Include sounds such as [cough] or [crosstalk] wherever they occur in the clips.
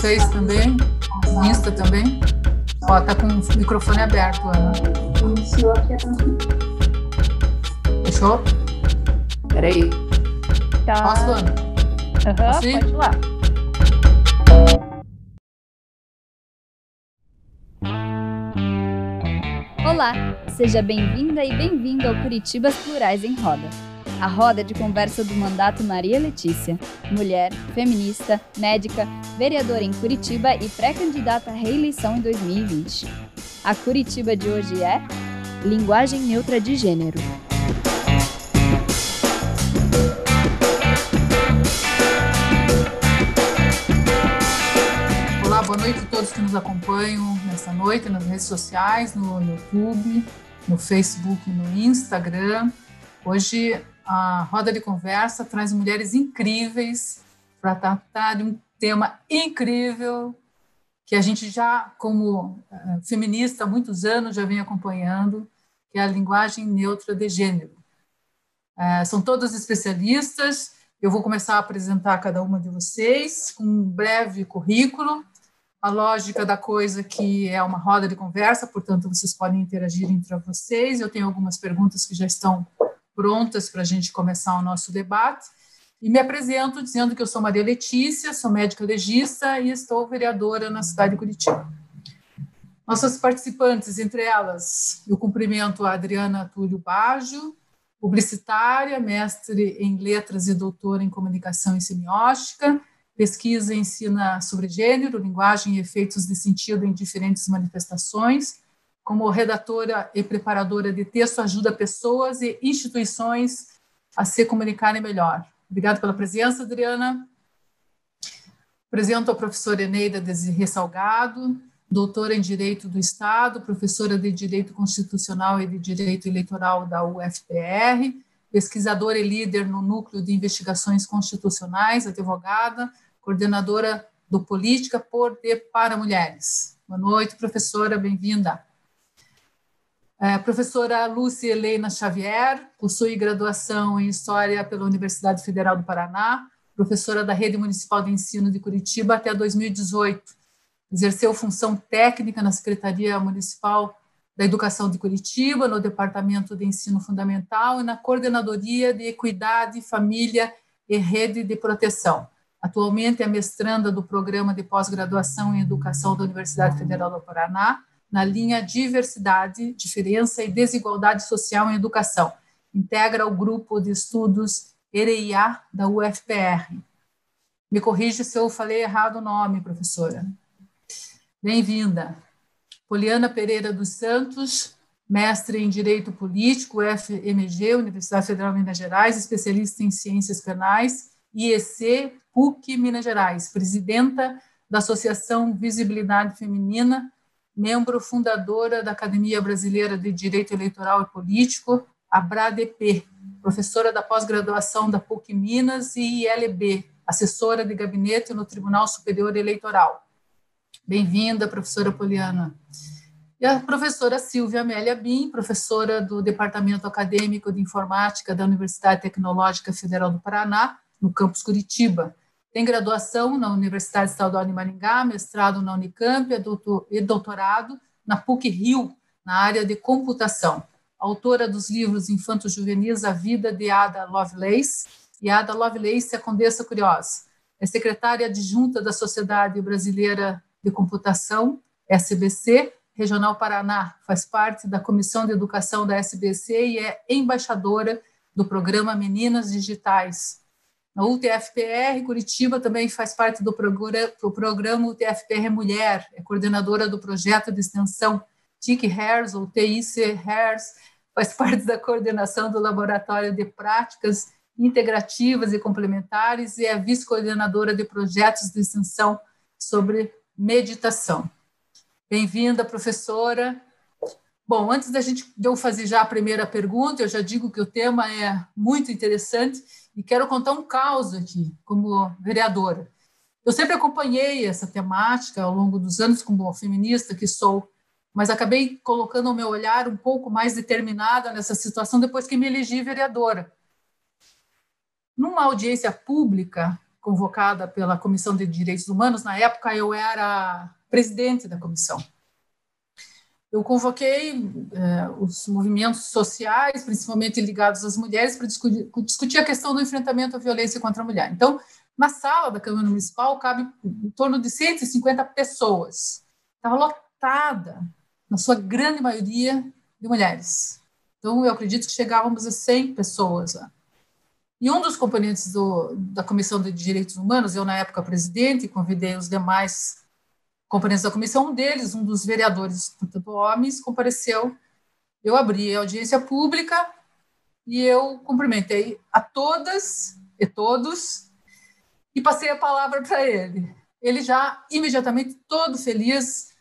Face também, no Insta também. Ó, tá com o microfone aberto, Ana. Iniciou aqui a. Fechou? Peraí. Tá. Posso, Ana? Aham, ir? pode ir lá. Olá, seja bem-vinda e bem-vindo ao Curitibas Plurais em Roda. A roda de conversa do mandato Maria Letícia, mulher, feminista, médica, vereadora em Curitiba e pré-candidata à reeleição em 2020. A Curitiba de hoje é Linguagem Neutra de Gênero. Olá, boa noite a todos que nos acompanham nessa noite nas redes sociais, no YouTube, no Facebook, no Instagram. Hoje a roda de conversa traz mulheres incríveis para tratar de um tema incrível que a gente já, como eh, feminista há muitos anos, já vem acompanhando, que é a linguagem neutra de gênero. Eh, são todas especialistas. Eu vou começar a apresentar cada uma de vocês com um breve currículo a lógica da coisa que é uma roda de conversa, portanto, vocês podem interagir entre vocês. Eu tenho algumas perguntas que já estão prontas para a gente começar o nosso debate. E me apresento dizendo que eu sou Maria Letícia, sou médica legista e estou vereadora na cidade de Curitiba. Nossas participantes, entre elas, eu cumprimento a Adriana Túlio Baggio, publicitária, mestre em letras e doutora em comunicação e semiótica, pesquisa e ensina sobre gênero, linguagem e efeitos de sentido em diferentes manifestações. Como redatora e preparadora de texto, ajuda pessoas e instituições a se comunicarem melhor. Obrigada pela presença, Adriana. Apresento a professora Eneida Desirê Salgado, doutora em Direito do Estado, professora de Direito Constitucional e de Direito Eleitoral da UFPR, pesquisadora e líder no Núcleo de Investigações Constitucionais, advogada, coordenadora do Política por e para Mulheres. Boa noite, professora, bem-vinda. É, professora Lúcia Helena Xavier, possui graduação em História pela Universidade Federal do Paraná, professora da Rede Municipal de Ensino de Curitiba até 2018. Exerceu função técnica na Secretaria Municipal da Educação de Curitiba, no Departamento de Ensino Fundamental e na Coordenadoria de Equidade, Família e Rede de Proteção. Atualmente é mestranda do Programa de Pós-Graduação em Educação da Universidade Federal do Paraná, na linha Diversidade, Diferença e Desigualdade Social em Educação. Integra o grupo de estudos EREIA da UFPR. Me corrige se eu falei errado o nome, professora. Bem-vinda. Poliana Pereira dos Santos, mestre em Direito Político, FMG, Universidade Federal de Minas Gerais, especialista em Ciências Penais, IEC, PUC Minas Gerais, presidenta da Associação Visibilidade Feminina, membro fundadora da Academia Brasileira de Direito Eleitoral e Político, ABRADP, professora da pós-graduação da PUC Minas e ILB, assessora de gabinete no Tribunal Superior Eleitoral. Bem-vinda, professora Poliana. E a professora Silvia Amélia Bim, professora do Departamento Acadêmico de Informática da Universidade Tecnológica Federal do Paraná, no campus Curitiba. Tem graduação na Universidade Estadual de Maringá, mestrado na Unicamp e doutorado na PUC-Rio, na área de computação. Autora dos livros Infantos Juvenis, A Vida de Ada Lovelace e Ada Lovelace, a Condessa Curiosa. É secretária adjunta da Sociedade Brasileira de Computação, SBC, Regional Paraná, faz parte da Comissão de Educação da SBC e é embaixadora do programa Meninas Digitais. Na UTFPR, Curitiba também faz parte do programa, do programa UTFPR Mulher, é coordenadora do projeto de extensão TIC HERS, ou TIC HERS, faz parte da coordenação do Laboratório de Práticas Integrativas e Complementares e é vice-coordenadora de projetos de extensão sobre meditação. Bem-vinda, professora. Bom, antes da gente de eu fazer já a primeira pergunta, eu já digo que o tema é muito interessante e quero contar um caos aqui, como vereadora. Eu sempre acompanhei essa temática ao longo dos anos como feminista que sou, mas acabei colocando o meu olhar um pouco mais determinada nessa situação depois que me elegi vereadora. Numa audiência pública, convocada pela Comissão de Direitos Humanos. Na época, eu era presidente da comissão. Eu convoquei eh, os movimentos sociais, principalmente ligados às mulheres, para discutir, discutir a questão do enfrentamento à violência contra a mulher. Então, na sala da Câmara Municipal cabe em torno de 150 pessoas. Estava lotada, na sua grande maioria, de mulheres. Então, eu acredito que chegávamos a 100 pessoas lá. E um dos componentes do, da Comissão de Direitos Humanos, eu, na época, presidente, convidei os demais componentes da comissão, um deles, um dos vereadores, portanto, homens, compareceu. Eu abri a audiência pública e eu cumprimentei a todas e todos e passei a palavra para ele. Ele já, imediatamente, todo feliz,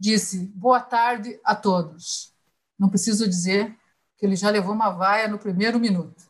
disse: Boa tarde a todos. Não preciso dizer que ele já levou uma vaia no primeiro minuto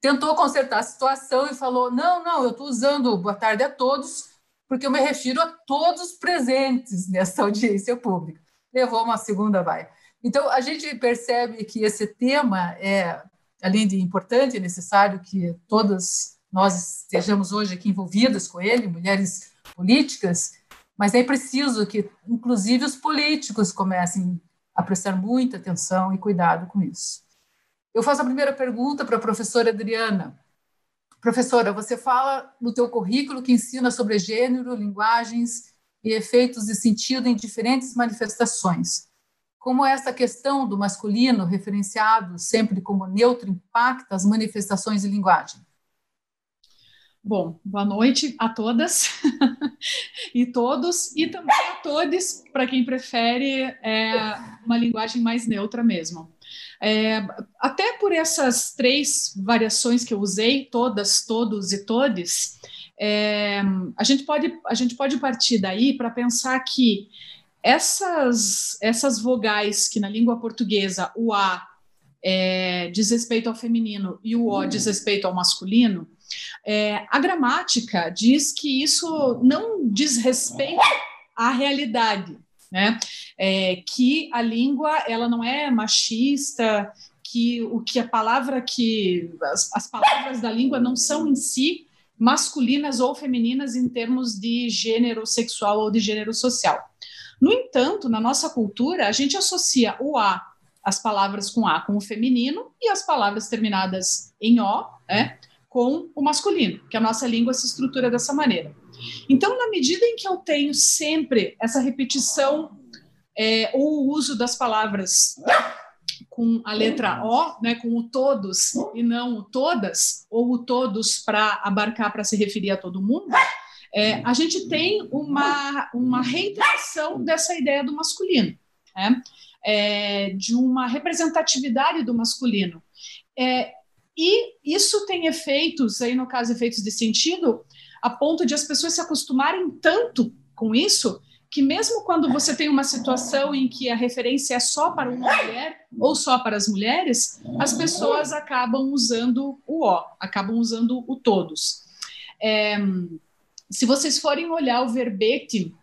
tentou consertar a situação e falou: não, não, eu estou usando boa tarde a todos, porque eu me refiro a todos presentes nessa audiência pública. Levou uma segunda vai. Então, a gente percebe que esse tema é, além de importante, é necessário que todas nós estejamos hoje aqui envolvidas com ele, mulheres políticas, mas é preciso que, inclusive, os políticos comecem a prestar muita atenção e cuidado com isso. Eu faço a primeira pergunta para a professora Adriana. Professora, você fala no teu currículo que ensina sobre gênero, linguagens e efeitos de sentido em diferentes manifestações. Como essa questão do masculino, referenciado sempre como neutro, impacta as manifestações de linguagem? Bom, boa noite a todas [laughs] e todos, e também a todos, para quem prefere é, uma linguagem mais neutra mesmo. É, até por essas três variações que eu usei, todas, todos e todes, é, a, gente pode, a gente pode partir daí para pensar que essas, essas vogais que na língua portuguesa o A é, diz respeito ao feminino e o O diz respeito ao masculino, é, a gramática diz que isso não diz respeito à realidade, né? É, que a língua ela não é machista, que o que a palavra que as, as palavras da língua não são em si masculinas ou femininas em termos de gênero sexual ou de gênero social. No entanto, na nossa cultura, a gente associa o a as palavras com a com o feminino e as palavras terminadas em o, né, com o masculino, que a nossa língua se estrutura dessa maneira. Então, na medida em que eu tenho sempre essa repetição é, ou o uso das palavras com a letra O, né, com o todos e não o todas, ou o todos para abarcar, para se referir a todo mundo, é, a gente tem uma, uma reiteração dessa ideia do masculino, né? é, de uma representatividade do masculino. É, e isso tem efeitos, aí no caso, efeitos de sentido, a ponto de as pessoas se acostumarem tanto com isso que mesmo quando você tem uma situação em que a referência é só para uma mulher ou só para as mulheres, as pessoas acabam usando o o, acabam usando o todos. É, se vocês forem olhar o verbete,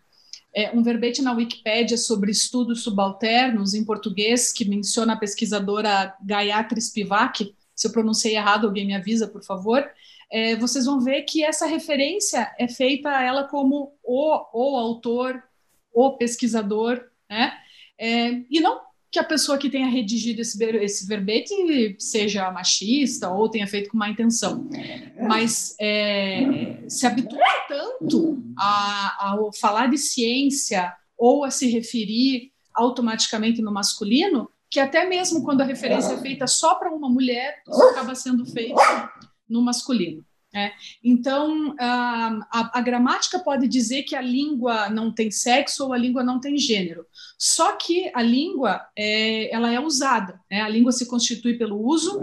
é, um verbete na Wikipédia sobre estudos subalternos em português que menciona a pesquisadora Gayatri Spivak, se eu pronunciei errado, alguém me avisa, por favor é, vocês vão ver que essa referência é feita a ela como o, o autor, o pesquisador, né? É, e não que a pessoa que tenha redigido esse, esse verbete seja machista ou tenha feito com má intenção, mas é, se habitua tanto a, a falar de ciência ou a se referir automaticamente no masculino que até mesmo quando a referência é feita só para uma mulher, isso acaba sendo feito no masculino. É. Então, a, a, gramática pode dizer que a língua não tem sexo ou a língua não tem gênero. Só que a língua é, ela é usada. Né? A língua se constitui pelo uso,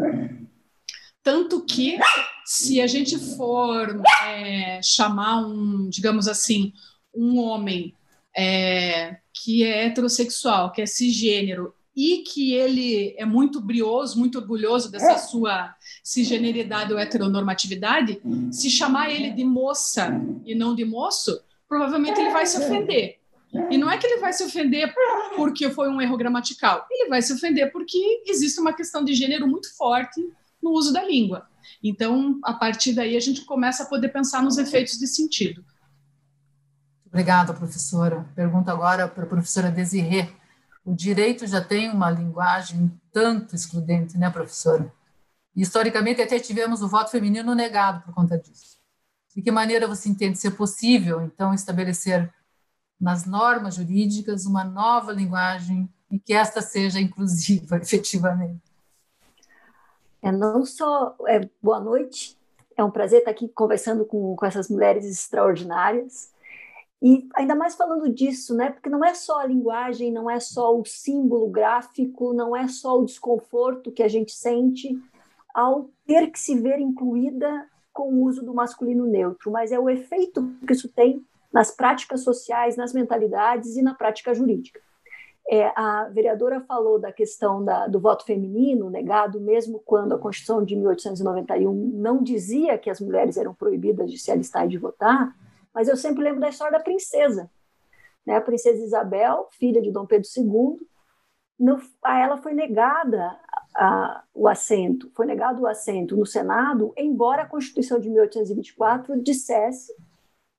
tanto que se a gente for é, chamar um, digamos assim, um homem é, que é heterossexual, que é cisgênero e que ele é muito brioso, muito orgulhoso dessa é. sua cisgeneridade ou heteronormatividade, se chamar ele de moça e não de moço, provavelmente ele vai se ofender. E não é que ele vai se ofender porque foi um erro gramatical, ele vai se ofender porque existe uma questão de gênero muito forte no uso da língua. Então, a partir daí, a gente começa a poder pensar nos efeitos de sentido. Obrigada, professora. Pergunta agora para a professora Desirê. O direito já tem uma linguagem tanto excludente, né, professora? historicamente, até tivemos o voto feminino negado por conta disso. De que maneira você entende ser possível, então, estabelecer nas normas jurídicas uma nova linguagem e que esta seja inclusiva, [laughs] efetivamente? É, não só é, boa noite, é um prazer estar aqui conversando com, com essas mulheres extraordinárias. E ainda mais falando disso, né? Porque não é só a linguagem, não é só o símbolo gráfico, não é só o desconforto que a gente sente ao ter que se ver incluída com o uso do masculino neutro, mas é o efeito que isso tem nas práticas sociais, nas mentalidades e na prática jurídica. É, a vereadora falou da questão da, do voto feminino negado, mesmo quando a Constituição de 1891 não dizia que as mulheres eram proibidas de se alistar e de votar, mas eu sempre lembro da história da princesa. Né? A princesa Isabel, filha de Dom Pedro II, não, a ela foi negada a, o assento, foi negado o assento no Senado, embora a Constituição de 1824 dissesse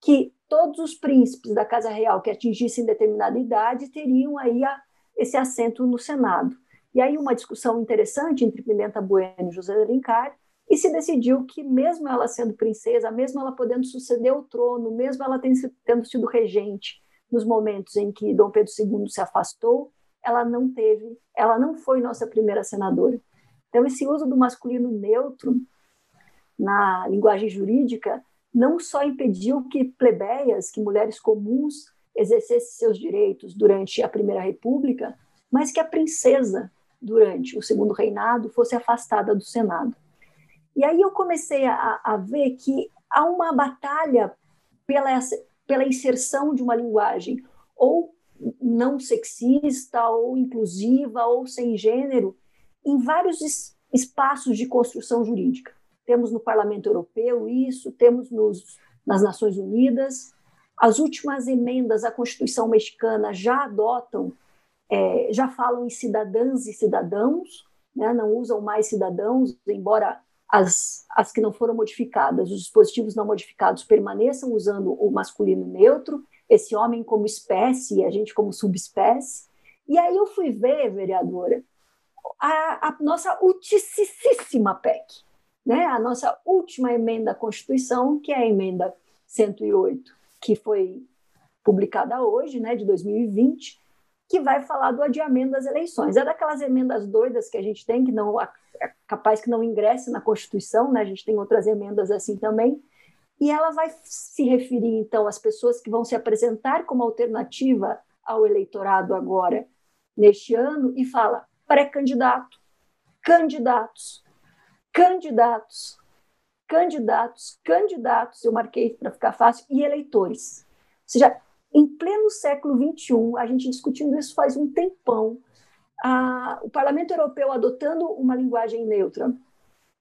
que todos os príncipes da Casa Real que atingissem determinada idade teriam aí a, esse assento no Senado. E aí uma discussão interessante entre Pimenta Bueno e José Alencar, e se decidiu que mesmo ela sendo princesa, mesmo ela podendo suceder o trono, mesmo ela tendo sido regente nos momentos em que Dom Pedro II se afastou, ela não teve, ela não foi nossa primeira senadora. Então, esse uso do masculino neutro na linguagem jurídica não só impediu que plebeias, que mulheres comuns exercessem seus direitos durante a Primeira República, mas que a princesa, durante o Segundo Reinado, fosse afastada do Senado. E aí eu comecei a, a ver que há uma batalha pela, pela inserção de uma linguagem ou não sexista, ou inclusiva, ou sem gênero, em vários es espaços de construção jurídica. Temos no Parlamento Europeu isso, temos nos, nas Nações Unidas. As últimas emendas à Constituição mexicana já adotam, é, já falam em cidadãs e cidadãos, né, não usam mais cidadãos, embora as, as que não foram modificadas, os dispositivos não modificados permaneçam usando o masculino neutro, esse homem como espécie e a gente como subespécie. E aí eu fui ver, vereadora, a, a nossa ulticíssima PEC, né? a nossa última emenda à Constituição, que é a emenda 108, que foi publicada hoje, né, de 2020, que vai falar do adiamento das eleições. É daquelas emendas doidas que a gente tem, que não é capaz que não ingresse na Constituição, né? a gente tem outras emendas assim também, e ela vai se referir, então, às pessoas que vão se apresentar como alternativa ao eleitorado agora, neste ano, e fala pré-candidato, candidatos, candidatos, candidatos, candidatos, eu marquei para ficar fácil, e eleitores. Ou seja, em pleno século XXI, a gente discutindo isso faz um tempão, a, o Parlamento Europeu adotando uma linguagem neutra,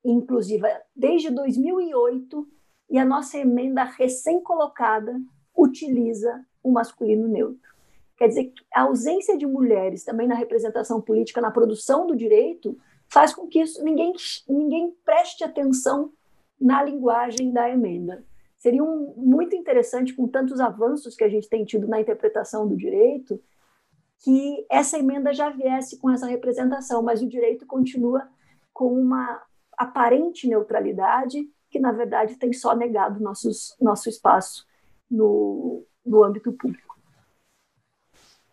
inclusiva, desde 2008, e a nossa emenda recém-colocada utiliza o masculino neutro. Quer dizer, a ausência de mulheres também na representação política, na produção do direito, faz com que isso, ninguém, ninguém preste atenção na linguagem da emenda. Seria um, muito interessante, com tantos avanços que a gente tem tido na interpretação do direito, que essa emenda já viesse com essa representação, mas o direito continua com uma aparente neutralidade que na verdade tem só negado nossos, nosso espaço no, no âmbito público.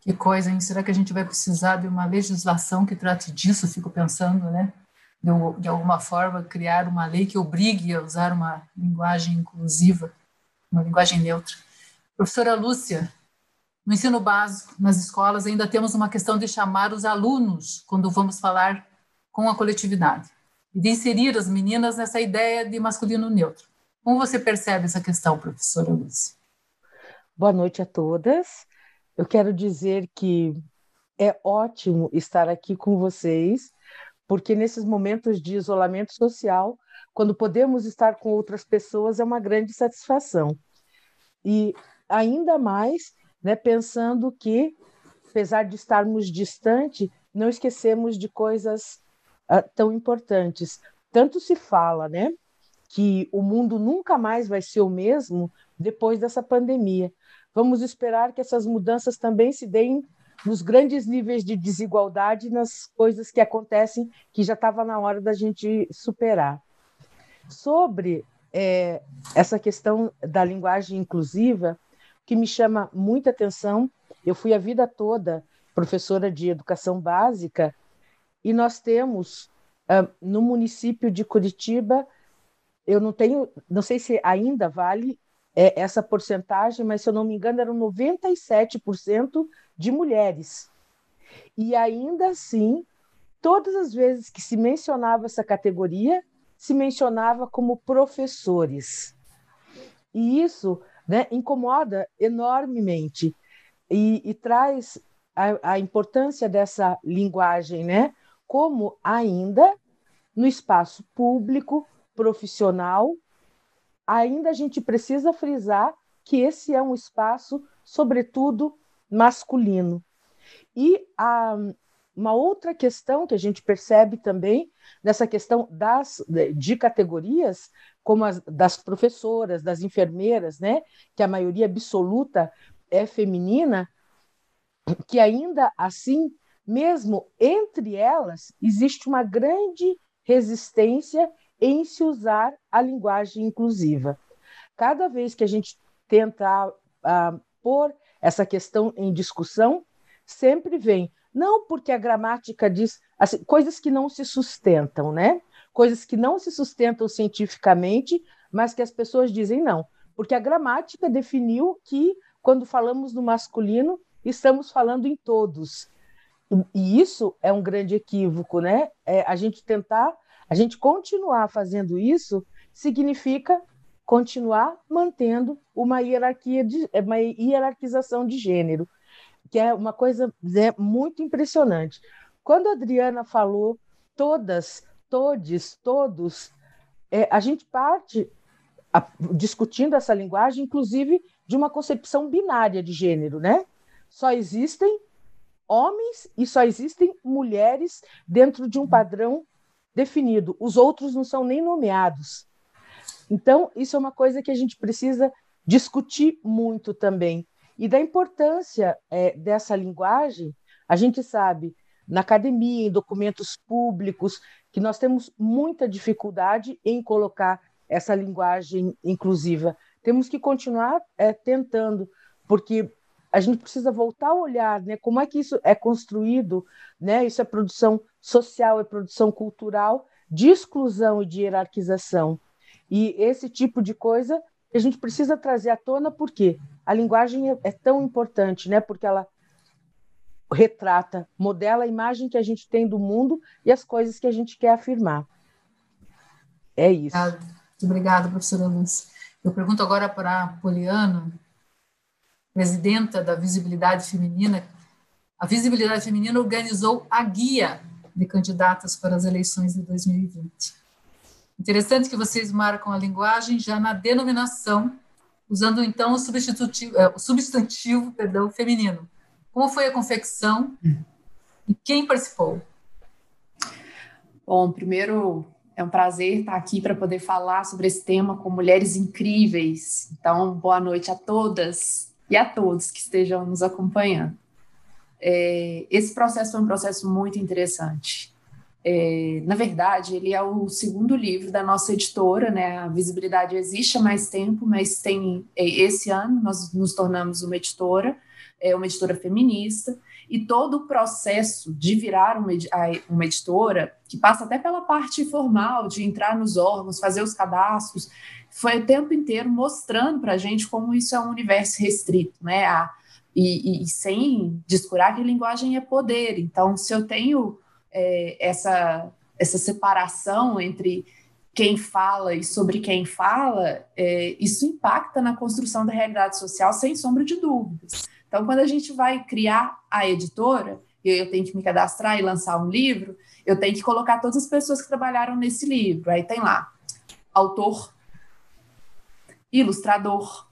Que coisa, hein? Será que a gente vai precisar de uma legislação que trate disso? Fico pensando, né? De, alguma forma, criar uma lei que obrigue a usar uma linguagem inclusiva, uma linguagem neutra. Professora Lúcia, no ensino básico, nas escolas, ainda temos uma questão de chamar os alunos quando vamos falar com a coletividade e de inserir as meninas nessa ideia de masculino neutro. Como você percebe essa questão, professora Lúcia? Boa noite a todas. Eu quero dizer que é ótimo estar aqui com vocês, porque nesses momentos de isolamento social, quando podemos estar com outras pessoas, é uma grande satisfação. E ainda mais, né, pensando que, apesar de estarmos distante, não esquecemos de coisas uh, tão importantes, tanto se fala, né, que o mundo nunca mais vai ser o mesmo depois dessa pandemia. Vamos esperar que essas mudanças também se deem nos grandes níveis de desigualdade, nas coisas que acontecem que já estava na hora da gente superar. Sobre é, essa questão da linguagem inclusiva, que me chama muita atenção, eu fui a vida toda professora de educação básica e nós temos uh, no município de Curitiba, eu não tenho, não sei se ainda vale é, essa porcentagem, mas se eu não me engano eram 97% de mulheres. E ainda assim, todas as vezes que se mencionava essa categoria, se mencionava como professores. E isso né, incomoda enormemente e, e traz a, a, importância dessa linguagem, né, como ainda no espaço público, profissional, ainda a gente precisa frisar que esse é um espaço, sobretudo, masculino. E a, uma outra questão que a gente percebe também nessa questão das de categorias, como as das professoras, das enfermeiras, né, que a maioria absoluta é feminina, que ainda assim, mesmo entre elas, existe uma grande resistência em se usar a linguagem inclusiva. Cada vez que a gente tenta uh, pôr essa questão em discussão, sempre vem, não porque a gramática diz assim, coisas que não se sustentam, né? Coisas que não se sustentam cientificamente, mas que as pessoas dizem não, porque a gramática definiu que quando falamos no masculino, estamos falando em todos. E isso é um grande equívoco, né? É, a gente tentar, a gente continuar fazendo isso significa continuar mantendo uma hierarquia de uma hierarquização de gênero, que é uma coisa né, muito impressionante. Quando a Adriana falou todas, todes, todos, é, a gente parte a, discutindo essa linguagem, inclusive de uma concepção binária de gênero, né? Só existem homens e só existem mulheres dentro de um padrão definido. Os outros não são nem nomeados. Então, isso é uma coisa que a gente precisa discutir muito também. E da importância é, dessa linguagem, a gente sabe, na academia, em documentos públicos, que nós temos muita dificuldade em colocar essa linguagem inclusiva. Temos que continuar é, tentando, porque a gente precisa voltar a olhar né, como é que isso é construído, né? isso é produção social, é produção cultural, de exclusão e de hierarquização. E esse tipo de coisa a gente precisa trazer à tona porque a linguagem é, é tão importante, né? Porque ela retrata, modela a imagem que a gente tem do mundo e as coisas que a gente quer afirmar. É isso. Muito obrigada, professora Lúcia. Eu pergunto agora para a Poliana, presidenta da Visibilidade Feminina. A Visibilidade Feminina organizou a guia de candidatas para as eleições de 2020. Interessante que vocês marcam a linguagem já na denominação, usando então o substantivo, é, o substantivo perdão, feminino. Como foi a confecção e quem participou? Bom, primeiro é um prazer estar aqui para poder falar sobre esse tema com mulheres incríveis. Então, boa noite a todas e a todos que estejam nos acompanhando. É, esse processo foi um processo muito interessante. É, na verdade, ele é o segundo livro da nossa editora, né? A Visibilidade existe há mais tempo, mas tem é, esse ano nós nos tornamos uma editora, é uma editora feminista, e todo o processo de virar uma, uma editora, que passa até pela parte formal, de entrar nos órgãos, fazer os cadastros, foi o tempo inteiro mostrando para a gente como isso é um universo restrito, né? A, e, e, sem descurar que linguagem é poder. Então, se eu tenho é, essa, essa separação entre quem fala e sobre quem fala, é, isso impacta na construção da realidade social, sem sombra de dúvidas. Então, quando a gente vai criar a editora, e eu tenho que me cadastrar e lançar um livro, eu tenho que colocar todas as pessoas que trabalharam nesse livro. Aí tem lá autor, ilustrador,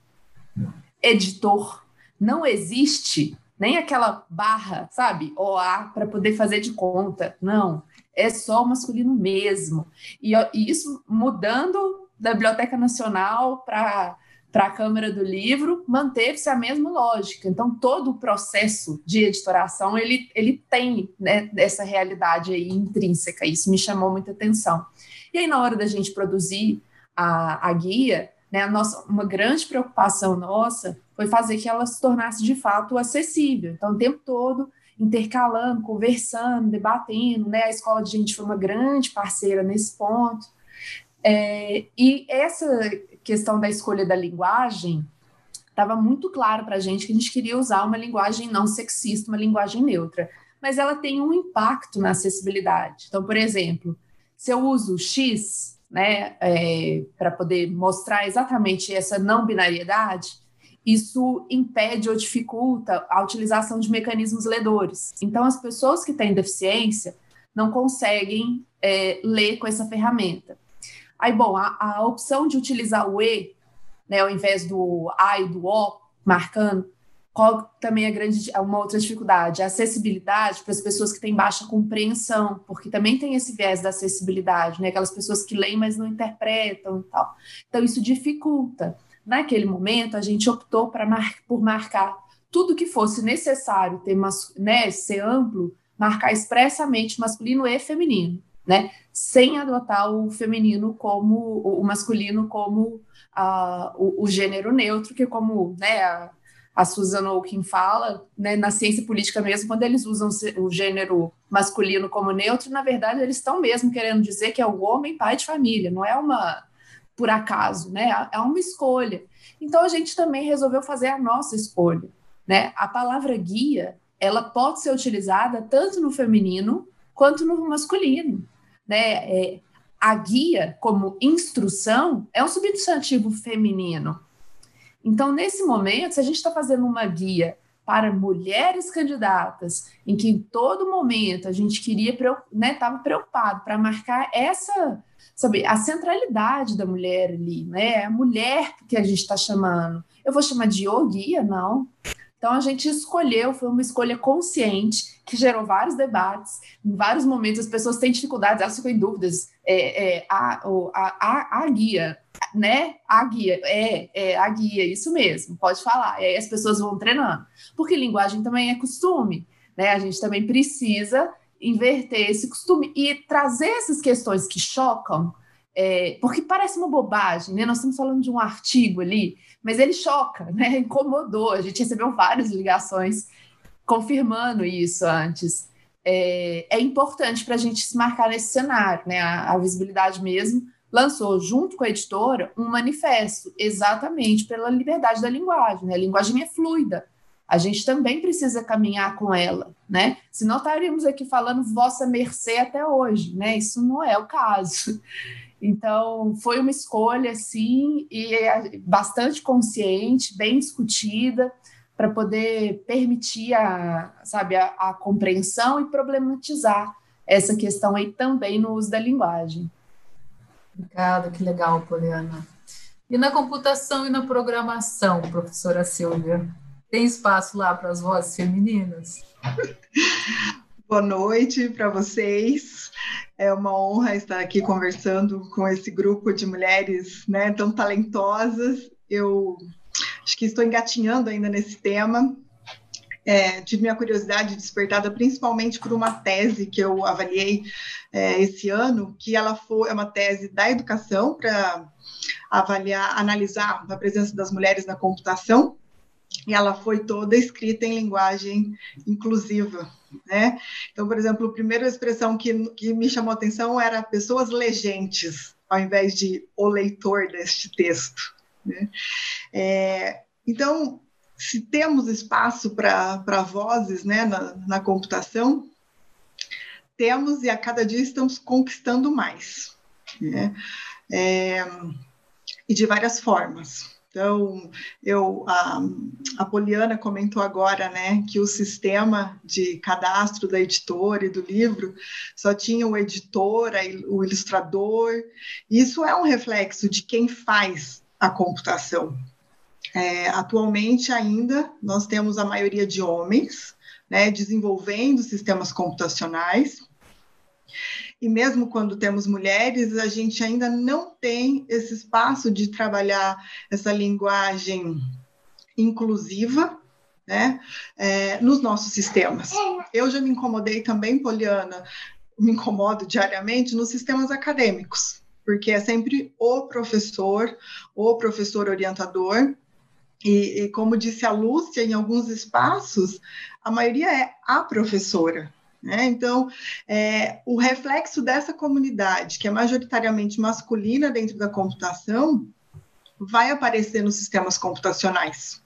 editor. Não existe nem aquela barra, sabe? OA para poder fazer de conta. Não. é só o masculino mesmo. E, e isso mudando da Biblioteca Nacional para para a Câmara do Livro, manteve-se a mesma lógica. Então, todo o processo de editoração, ele, ele tem né, essa realidade aí intrínseca, isso me chamou muita atenção. E aí, na hora da gente produzir a, a guia, né, nossa, uma grande preocupação nossa foi fazer que ela se tornasse, de fato, acessível. Então, o tempo todo, intercalando, conversando, debatendo, né, a Escola de Gente foi uma grande parceira nesse ponto, é, e essa questão da escolha da linguagem estava muito claro para a gente que a gente queria usar uma linguagem não sexista, uma linguagem neutra, mas ela tem um impacto na acessibilidade. Então, por exemplo, se eu uso X, né, é, para poder mostrar exatamente essa não binariedade, isso impede ou dificulta a utilização de mecanismos ledores. Então, as pessoas que têm deficiência não conseguem é, ler com essa ferramenta. Aí, bom, a, a opção de utilizar o E, né, ao invés do A e do O, marcando, qual também é grande, é uma outra dificuldade? A acessibilidade para as pessoas que têm baixa compreensão, porque também tem esse viés da acessibilidade, né? Aquelas pessoas que leem, mas não interpretam e tal. Então, isso dificulta. Naquele momento, a gente optou mar, por marcar tudo que fosse necessário ter, né, ser amplo, marcar expressamente masculino e feminino né? Sem adotar o feminino como o masculino como uh, o, o, gênero neutro, que como né, a, a Susan Okin fala, né, na ciência política mesmo, quando eles usam o gênero masculino como neutro, na verdade eles estão mesmo querendo dizer que é o homem pai de família, não é uma por acaso, né? É uma escolha. Então a gente também resolveu fazer a nossa escolha, né? A palavra guia, ela pode ser utilizada tanto no feminino quanto no masculino né, é, a guia como instrução é um substantivo feminino. Então, nesse momento, se a gente está fazendo uma guia para mulheres candidatas, em que em todo momento a gente queria, né, estava preocupado para marcar essa, sabe, a centralidade da mulher ali, né, a mulher que a gente está chamando. Eu vou chamar de guia? Não. Então a gente escolheu, foi uma escolha consciente que gerou vários debates. Em vários momentos as pessoas têm dificuldades, elas ficam em dúvidas. É, é, a, a, a, a, guia, né? A guia, é, é a guia, isso mesmo, pode falar. E aí as pessoas vão treinando. Porque linguagem também é costume, né? A gente também precisa inverter esse costume e trazer essas questões que chocam, é, porque parece uma bobagem, né? Nós estamos falando de um artigo ali mas ele choca, né? [laughs] Incomodou. A gente recebeu várias ligações confirmando isso antes. É, é importante para a gente se marcar nesse cenário, né? A, a, visibilidade mesmo lançou, junto com a editora, um manifesto exatamente pela liberdade da linguagem. Né? A linguagem é fluida. A gente também precisa caminhar com ela, né? Senão estaríamos aqui falando vossa mercê até hoje, né? Isso não é o caso. Então, foi uma escolha, sim, e é bastante consciente, bem discutida, para poder permitir a, sabe, a, a, compreensão e problematizar essa questão aí também no uso da linguagem. Obrigada, que legal, Poliana. E na computação e na programação, professora Silvia, tem espaço lá para as vozes femininas? [laughs] Boa noite para vocês. É uma honra estar aqui conversando com esse grupo de mulheres né, tão talentosas. Eu acho que estou engatinhando ainda nesse tema. É, tive minha curiosidade despertada principalmente por uma tese que eu avaliei é, esse ano, que ela foi é uma tese da educação para avaliar, analisar a presença das mulheres na computação e ela foi toda escrita em linguagem inclusiva, né? Então, por exemplo, a primeira expressão que, que me chamou a atenção era pessoas legentes, ao invés de o leitor deste texto. Né? É, então, se temos espaço para vozes né, na, na computação, temos e a cada dia estamos conquistando mais. Né? É, e de várias formas. Então, eu, a, a Poliana comentou agora, né, que o sistema de cadastro da editora e do livro só tinha o editor, o ilustrador. Isso é um reflexo de quem faz a computação. É, atualmente, ainda, nós temos a maioria de homens, né, desenvolvendo sistemas computacionais, e mesmo quando temos mulheres, a gente ainda não tem esse espaço de trabalhar essa linguagem inclusiva, né, é, nos nossos sistemas. Eu já me incomodei também, Poliana, me incomodo diariamente nos sistemas acadêmicos, porque é sempre o professor, o professor orientador, e, e, como disse a Lúcia, em alguns espaços, a maioria é a professora. Né? Então, é, o reflexo dessa comunidade, que é majoritariamente masculina dentro da computação, vai aparecer nos sistemas computacionais.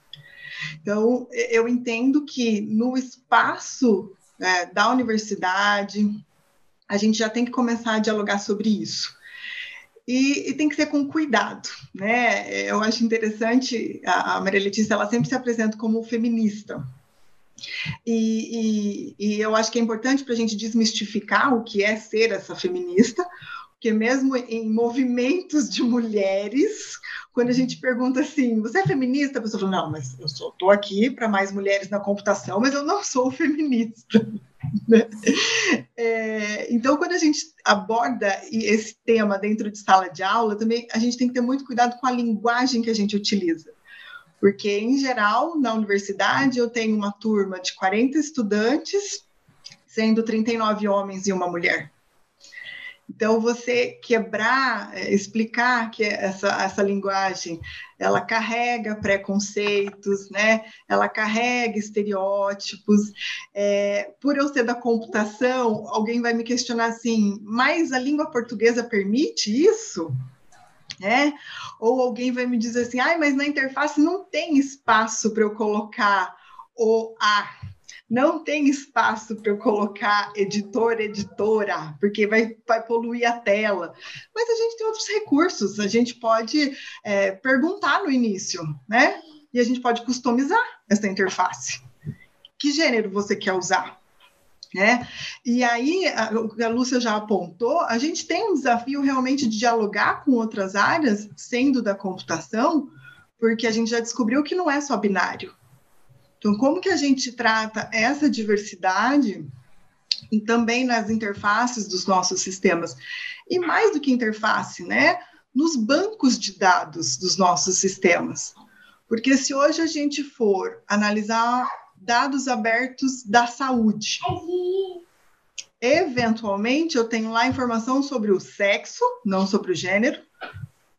Então, eu entendo que no espaço é, da universidade, a gente já tem que começar a dialogar sobre isso. E, e, tem que ser com cuidado, né? Eu acho interessante, a, a Maria Letícia, ela sempre se apresenta como feminista, e, e, e, eu acho que é importante para a gente desmistificar o que é ser essa feminista, porque mesmo em movimentos de mulheres, quando a gente pergunta assim, você é feminista? A pessoa fala, não, mas eu estou aqui para mais mulheres na computação, mas eu não sou feminista. É, então, quando a gente aborda esse tema dentro de sala de aula, também a gente tem que ter muito cuidado com a linguagem que a gente utiliza. Porque, em geral, na universidade, eu tenho uma turma de 40 estudantes, sendo 39 homens e uma mulher. Então, você quebrar, é, explicar que essa, essa linguagem, ela carrega preconceitos, né? ela carrega estereótipos. É, por eu ser da computação, alguém vai me questionar assim, mas a língua portuguesa permite isso? É? Ou alguém vai me dizer assim, ah, mas na interface não tem espaço para eu colocar o A não tem espaço para eu colocar editor, editora, porque vai, vai poluir a tela. Mas a gente tem outros recursos, a gente pode é, perguntar no início, né? E a gente pode customizar essa interface. Que gênero você quer usar? Né? E aí, o que a Lúcia já apontou, a gente tem um desafio realmente de dialogar com outras áreas, sendo da computação, porque a gente já descobriu que não é só binário. Então, como que a gente trata essa diversidade e também nas interfaces dos nossos sistemas? E mais do que interface, né? Nos bancos de dados dos nossos sistemas. Porque se hoje a gente for analisar dados abertos da saúde, eventualmente eu tenho lá informação sobre o sexo, não sobre o gênero,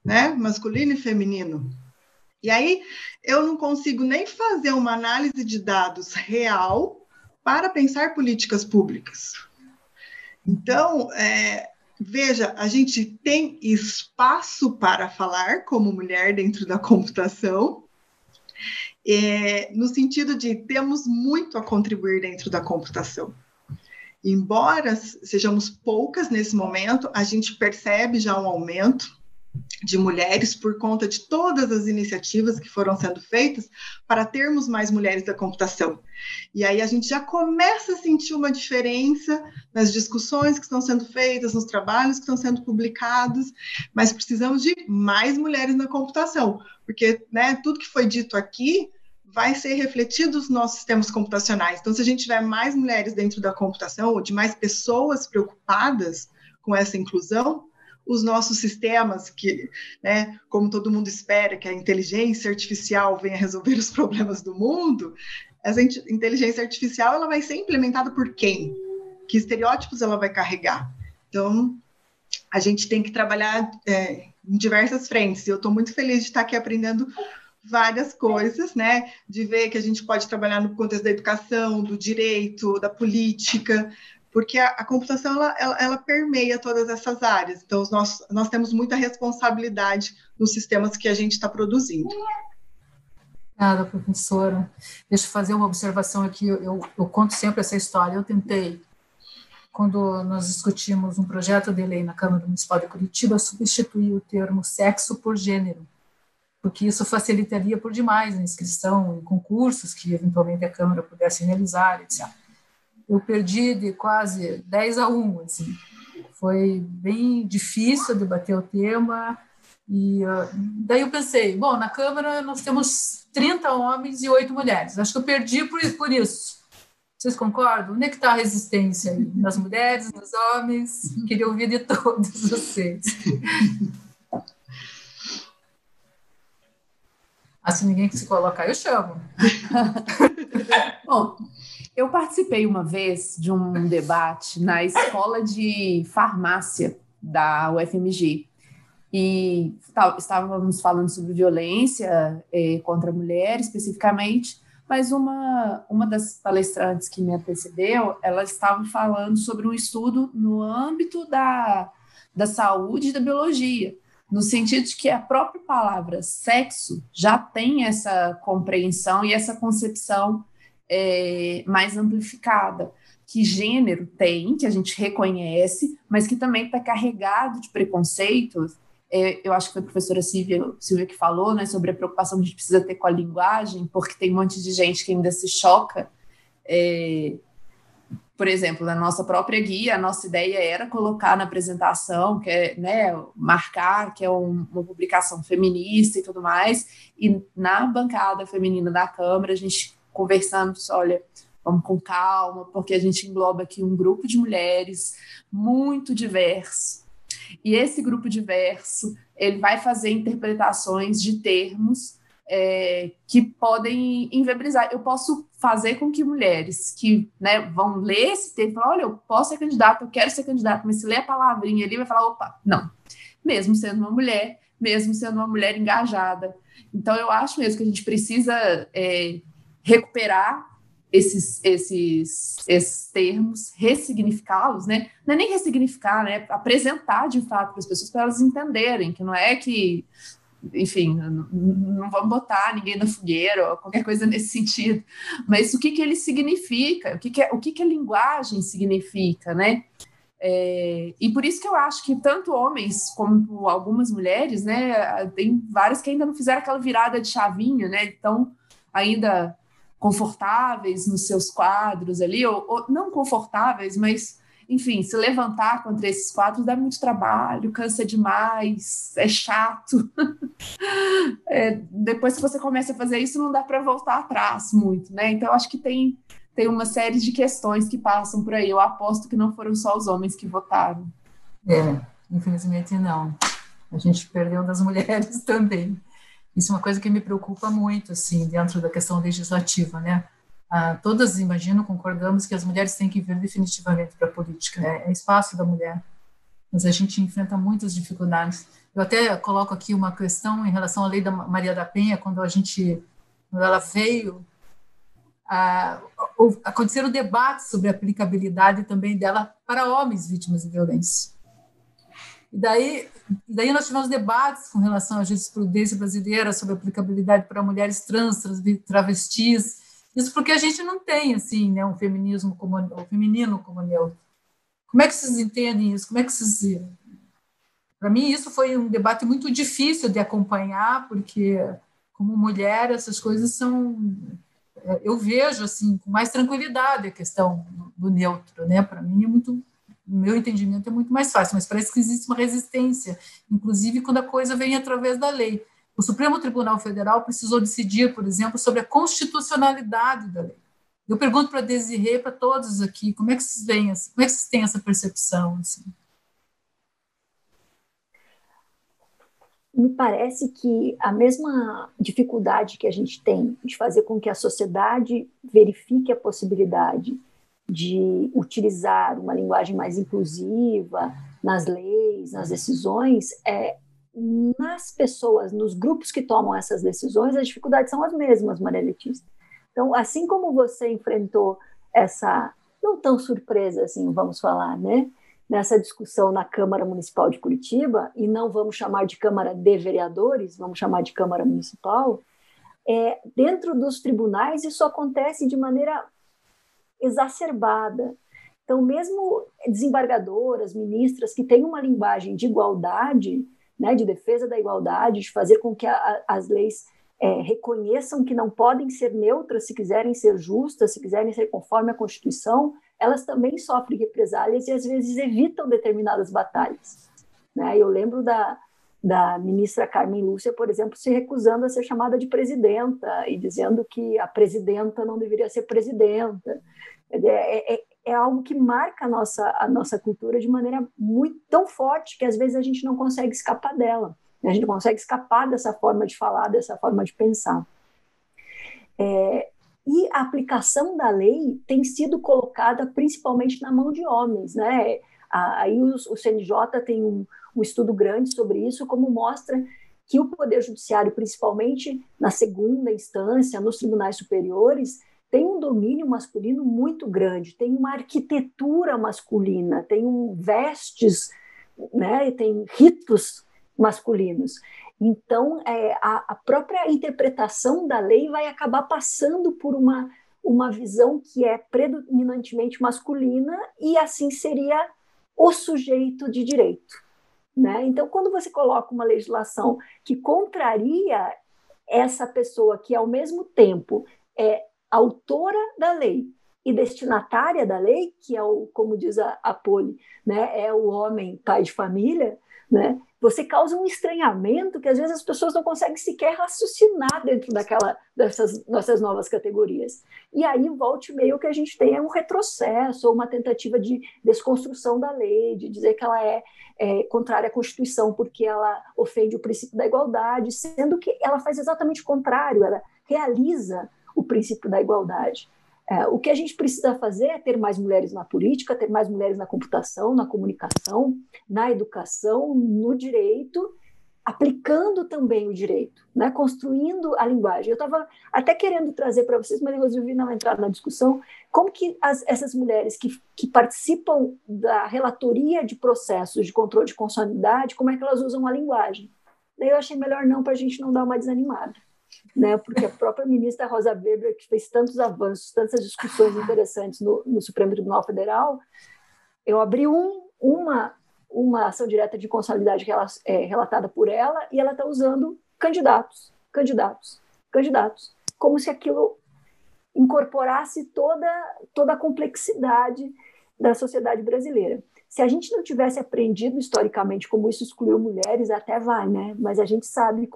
né? Masculino e feminino. E aí eu não consigo nem fazer uma análise de dados real para pensar políticas públicas. Então, é, veja, a gente tem espaço para falar como mulher dentro da computação, é, no sentido de temos muito a contribuir dentro da computação. Embora sejamos poucas nesse momento, a gente percebe já um aumento de mulheres por conta de todas as iniciativas que foram sendo feitas para termos mais mulheres da computação. E aí a gente já começa a sentir uma diferença nas discussões que estão sendo feitas, nos trabalhos que estão sendo publicados, mas precisamos de mais mulheres na computação, porque né, tudo que foi dito aqui vai ser refletido nos nossos sistemas computacionais. Então, se a gente tiver mais mulheres dentro da computação, ou de mais pessoas preocupadas com essa inclusão, os nossos sistemas, que, né, como todo mundo espera que a inteligência artificial venha resolver os problemas do mundo, essa inteligência artificial ela vai ser implementada por quem? Que estereótipos ela vai carregar? Então, a gente tem que trabalhar é, em diversas frentes. Eu estou muito feliz de estar aqui aprendendo várias coisas, né? De ver que a gente pode trabalhar no contexto da educação, do direito, da política, porque a, a computação ela, ela, ela, permeia todas essas áreas. Então, nós, nós temos muita responsabilidade nos sistemas que a gente está produzindo. Obrigada, professora. Deixa eu fazer uma observação aqui. Eu, eu, eu conto sempre essa história. Eu tentei, quando nós discutimos um projeto de lei na Câmara Municipal de Curitiba, substituir o termo sexo por gênero, porque isso facilitaria por demais a inscrição em concursos que eventualmente a Câmara pudesse realizar, etc eu perdi de quase 10 a 1, assim. Foi bem difícil debater o tema, e uh, daí eu pensei, bom, na Câmara nós temos 30 homens e 8 mulheres, acho que eu perdi por, por isso. Vocês concordam? Onde é que está a resistência aí? Nas mulheres, nos homens? Queria ouvir de [laughs] todos vocês. Ah, se ninguém se colocar, eu chamo. [laughs] Bom, eu participei uma vez de um debate na escola de farmácia da UFMG. E estávamos falando sobre violência eh, contra a mulher, especificamente, mas uma, uma das palestrantes que me antecedeu, ela estava falando sobre um estudo no âmbito da, da saúde e da biologia, no sentido de que a própria palavra sexo já tem essa compreensão e essa concepção é, mais amplificada, que gênero tem, que a gente reconhece, mas que também está carregado de preconceitos é, eu acho que foi a professora Silvia, Silvia que falou, né, sobre a preocupação que a gente precisa ter com a linguagem, porque tem um monte de gente que ainda se choca. É, por exemplo, na nossa própria guia, a nossa ideia era colocar na apresentação, que é, né, marcar que é um, uma publicação feminista e tudo mais, e na bancada feminina da Câmara, a gente conversando, olha, vamos com calma, porque a gente engloba aqui um grupo de mulheres muito diverso, e esse grupo diverso ele vai fazer interpretações de termos é, que podem inviabilizar. Eu posso fazer com que mulheres que né, vão ler esse termo, falar, olha, eu posso ser candidata, eu quero ser candidata, mas se ler a palavrinha ali, vai falar, opa, não. Mesmo sendo uma mulher, mesmo sendo uma mulher engajada. Então, eu acho mesmo que a gente precisa é, recuperar esses, esses, esses termos, ressignificá-los, né? Não é nem ressignificar, né? Apresentar de fato para as pessoas para elas entenderem que não é que, enfim, não, vamos botar ninguém na fogueira ou qualquer coisa nesse [laughs] sentido, mas o que, que ele significa, o que, que, é, o que, que a linguagem significa, né? É, e por isso que eu acho que tanto homens como algumas mulheres, né, tem várias que ainda não fizeram aquela virada de chavinha, né? Então, ainda confortáveis nos seus quadros ali, ou, ou, não confortáveis, mas, enfim, se levantar contra esses quadros dá muito trabalho, cansa demais, é chato. [laughs] é, depois que você começa a fazer isso, não dá para voltar atrás muito, né? Então, acho que tem, tem uma série de questões que passam por aí. Eu aposto que não foram só os homens que votaram. É, infelizmente não. A gente perdeu das [laughs] mulheres também. Isso é uma coisa que me preocupa muito, assim, dentro da questão legislativa, né? Ah, todas, imagino, concordamos que as mulheres têm que vir definitivamente para a política, é, é espaço da mulher, mas a gente enfrenta muitas dificuldades. Eu até coloco aqui uma questão em relação à lei da Maria da Penha, quando a gente, quando ela veio, ah, aconteceram debates sobre a aplicabilidade também dela para homens vítimas de violência. E daí, daí nós tivemos debates com relação à jurisprudência brasileira sobre a aplicabilidade para mulheres trans, travestis. Isso porque a gente não tem assim, né, um feminismo como o feminino como neutro. Como é que vocês entendem isso? Como é que vocês Para mim isso foi um debate muito difícil de acompanhar, porque como mulher essas coisas são é, eu vejo assim com mais tranquilidade a questão do neutro, né? Para mim é muito no meu entendimento, é muito mais fácil, mas parece que existe uma resistência, inclusive quando a coisa vem através da lei. O Supremo Tribunal Federal precisou decidir, por exemplo, sobre a constitucionalidade da lei. Eu pergunto para Desirê, para todos aqui, como é que vocês veem, como é que vocês têm essa percepção? Assim? Me parece que a mesma dificuldade que a gente tem de fazer com que a sociedade verifique a possibilidade de utilizar uma linguagem mais inclusiva nas leis, nas decisões, é, nas pessoas, nos grupos que tomam essas decisões, as dificuldades são as mesmas, Maria Letícia. Então, assim como você enfrentou essa, não tão surpresa assim, vamos falar, né? Nessa discussão na Câmara Municipal de Curitiba, e não vamos chamar de Câmara de Vereadores, vamos chamar de Câmara Municipal, é, dentro dos tribunais isso acontece de maneira exacerbada. Então, mesmo desembargadoras, ministras que têm uma linguagem de igualdade, né, de defesa da igualdade, de fazer com que a, as leis é, reconheçam que não podem ser neutras se quiserem ser justas, se quiserem ser conforme a Constituição, elas também sofrem represálias e às vezes evitam determinadas batalhas. Né? Eu lembro da, da ministra Carmen Lúcia, por exemplo, se recusando a ser chamada de presidenta e dizendo que a presidenta não deveria ser presidenta. É, é, é algo que marca a nossa, a nossa cultura de maneira muito tão forte que às vezes a gente não consegue escapar dela. A gente não consegue escapar dessa forma de falar, dessa forma de pensar. É, e a aplicação da lei tem sido colocada principalmente na mão de homens, né? Aí o, o CNJ tem um, um estudo grande sobre isso, como mostra que o Poder Judiciário, principalmente na segunda instância, nos tribunais superiores, tem um domínio masculino muito grande, tem uma arquitetura masculina, tem um vestes, né, tem ritos masculinos. Então, é, a, a, própria interpretação da lei vai acabar passando por uma, uma visão que é predominantemente masculina e assim seria o sujeito de direito. Né? Então, quando você coloca uma legislação que contraria essa pessoa que, ao mesmo tempo, é autora da lei e destinatária da lei, que é o, como diz a, a Poli, né, é o homem pai de família, né, você causa um estranhamento que às vezes as pessoas não conseguem sequer raciocinar dentro daquela dessas nossas novas categorias. E aí, volte meio, que a gente tem é um retrocesso, ou uma tentativa de desconstrução da lei, de dizer que ela é, é contrária à Constituição porque ela ofende o princípio da igualdade, sendo que ela faz exatamente o contrário, ela realiza o princípio da igualdade. É, o que a gente precisa fazer é ter mais mulheres na política, ter mais mulheres na computação, na comunicação, na educação, no direito, aplicando também o direito, né? construindo a linguagem. Eu estava até querendo trazer para vocês, mas eu resolvi não entrar na discussão, como que as, essas mulheres que, que participam da relatoria de processos de controle de constitucionalidade, como é que elas usam a linguagem. Daí eu achei melhor não, para a gente não dar uma desanimada né? Porque a própria ministra Rosa Weber, que fez tantos avanços, tantas discussões interessantes no, no Supremo Tribunal Federal, eu abri um, uma uma ação direta de constitucionalidade é, relatada por ela e ela está usando candidatos, candidatos, candidatos, como se aquilo incorporasse toda toda a complexidade da sociedade brasileira. Se a gente não tivesse aprendido historicamente como isso excluiu mulheres, até vai, né? Mas a gente sabe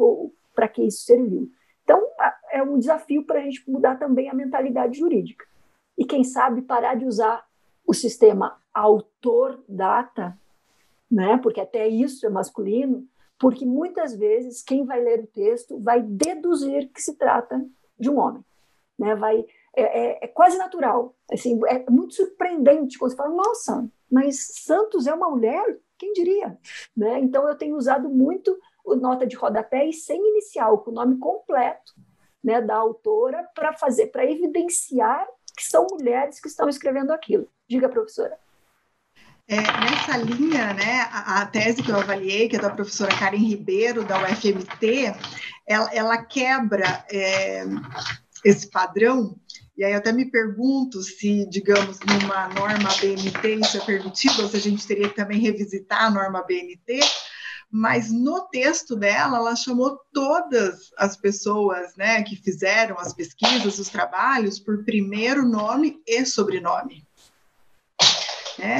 para que isso serviu. Então, é um desafio para a gente mudar também a mentalidade jurídica. E quem sabe parar de usar o sistema autor-data, né? porque até isso é masculino, porque muitas vezes quem vai ler o texto vai deduzir que se trata de um homem. Né? Vai, é, é, é quase natural. Assim, é muito surpreendente quando você fala, nossa, mas Santos é uma mulher? Quem diria? Né? Então, eu tenho usado muito nota de rodapé e sem inicial, com o nome completo né, da autora, para fazer, para evidenciar que são mulheres que estão escrevendo aquilo. Diga, professora. É, nessa linha, né, a, a, tese que eu avaliei, que é da professora Karen Ribeiro, da UFMT, ela, ela quebra é, esse padrão, e aí eu até me pergunto se, digamos, numa norma BNT isso é permitido, ou se a gente teria que também revisitar a norma BNT, mas no texto dela, ela chamou todas as pessoas né, que fizeram as pesquisas, os trabalhos, por primeiro nome e sobrenome. É,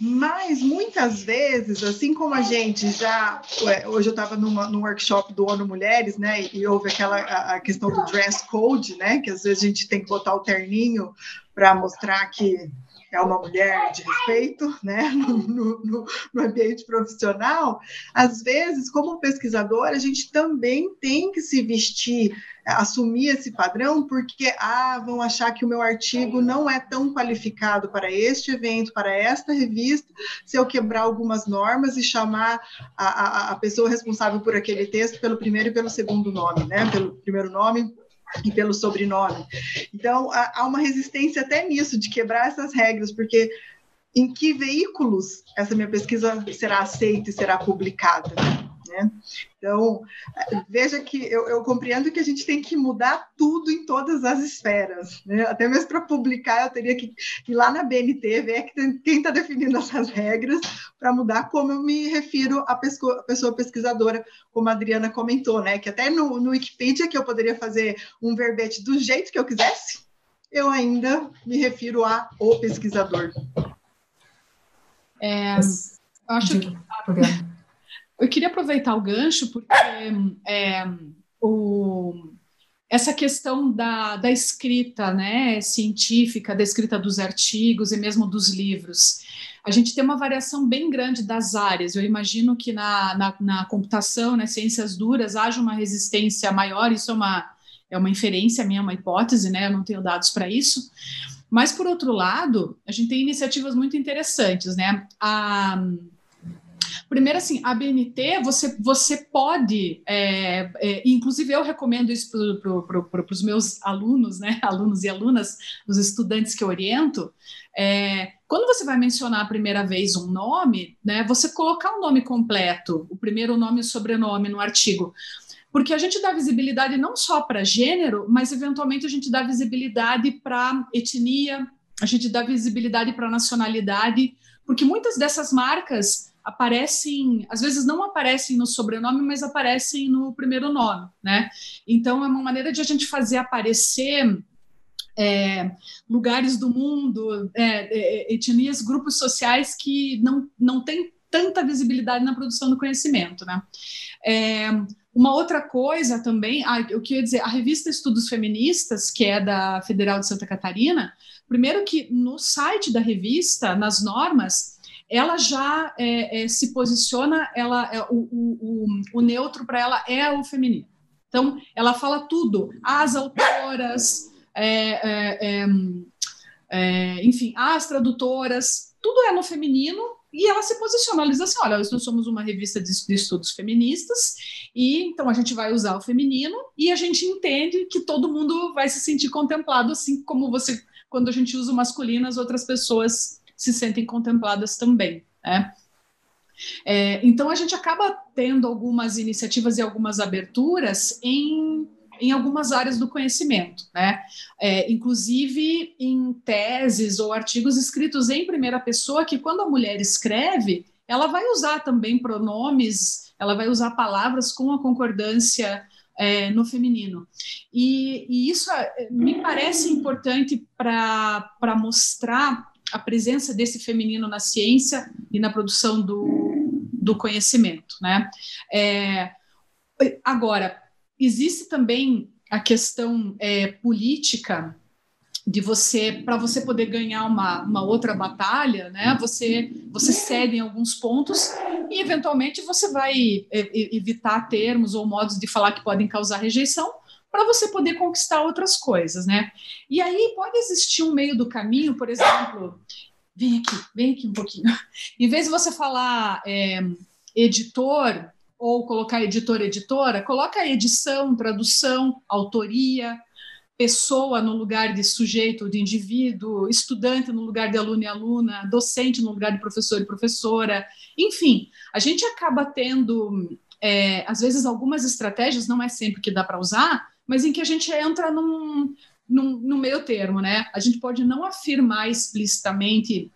mas muitas vezes, assim como a gente já. Hoje eu estava num workshop do ONU Mulheres, né? E houve aquela a, a, questão do dress code, né? Que às vezes a gente tem que botar o terninho para mostrar que é uma mulher de respeito, né, no, no, no, ambiente profissional, às vezes, como pesquisadora, a gente também tem que se vestir, assumir esse padrão, porque, ah, vão achar que o meu artigo não é tão qualificado para este evento, para esta revista, se eu quebrar algumas normas e chamar a, a, a pessoa responsável por aquele texto pelo primeiro e pelo segundo nome, né, pelo primeiro nome e pelo sobrenome. Então, há uma resistência até nisso, de quebrar essas regras, porque em que veículos essa minha pesquisa será aceita e será publicada? Né? Então, veja que eu, eu, compreendo que a gente tem que mudar tudo em todas as esferas. Né? Até mesmo para publicar, eu teria que ir lá na BNT, ver quem está definindo essas regras, para mudar como eu me refiro à pessoa, pesquisadora, como a Adriana comentou, né? que até no, no Wikipedia, que eu poderia fazer um verbete do jeito que eu quisesse, eu ainda me refiro a o pesquisador. É, eu acho que eu queria aproveitar o gancho porque é, o, essa questão da, da escrita né, científica, da escrita dos artigos e mesmo dos livros. A gente tem uma variação bem grande das áreas. Eu imagino que na, na, na computação, nas ciências duras, haja uma resistência maior, isso é uma, é uma inferência minha, uma hipótese, né? Eu não tenho dados para isso. Mas, por outro lado, a gente tem iniciativas muito interessantes, né? A, Primeiro, assim, a BNT, você, você pode, é, é, inclusive eu recomendo isso para os meus alunos, né, [laughs] alunos e alunas, os estudantes que eu oriento, é, quando você vai mencionar a primeira vez um nome, né, você colocar o nome completo, o primeiro nome e o sobrenome no artigo, porque a gente dá visibilidade não só para gênero, mas eventualmente a gente dá visibilidade para etnia, a gente dá visibilidade para nacionalidade, porque muitas dessas marcas aparecem, às vezes não aparecem no sobrenome, mas aparecem no primeiro nome, né? Então é uma maneira de a gente fazer aparecer é, lugares do mundo, é, é, etnias, grupos sociais que não, não têm tanta visibilidade na produção do conhecimento, né? É, uma outra coisa também, ah, eu queria dizer, a revista Estudos Feministas, que é da Federal de Santa Catarina, primeiro que no site da revista, nas normas, ela já é, é, se posiciona, ela é, o, o, o, neutro para ela é o feminino. Então, ela fala tudo, as autoras, é, é, é, enfim, as tradutoras, tudo é no feminino, e ela se posiciona, ela diz assim, olha, nós somos uma revista de, de estudos feministas, e então a gente vai usar o feminino, e a gente entende que todo mundo vai se sentir contemplado, assim como você, quando a gente usa o masculino, as outras pessoas se sentem contempladas também. Né? É, então, a gente acaba tendo algumas iniciativas e algumas aberturas em, em algumas áreas do conhecimento, né? É, inclusive em teses ou artigos escritos em primeira pessoa, que quando a mulher escreve, ela vai usar também pronomes, ela vai usar palavras com a concordância é, no feminino. E, e isso é, me parece importante para mostrar a presença desse feminino na ciência e na produção do, do conhecimento, né? É, agora, existe também a questão é, política de você para você poder ganhar uma, uma outra batalha, né? Você você cede em alguns pontos e eventualmente você vai evitar termos ou modos de falar que podem causar rejeição para você poder conquistar outras coisas, né? E aí pode existir um meio do caminho, por exemplo, vem aqui, vem aqui um pouquinho. [laughs] Em vez de você falar é, editor ou colocar editor, editora, coloca edição, tradução, autoria, pessoa no lugar de sujeito, de indivíduo, estudante no lugar de aluno e aluna, docente no lugar de professor e professora, enfim, a gente acaba tendo, é, às vezes, algumas estratégias, não é sempre que dá para usar, mas em que a gente entra num, num, no meio termo, né? A gente pode não afirmar explicitamente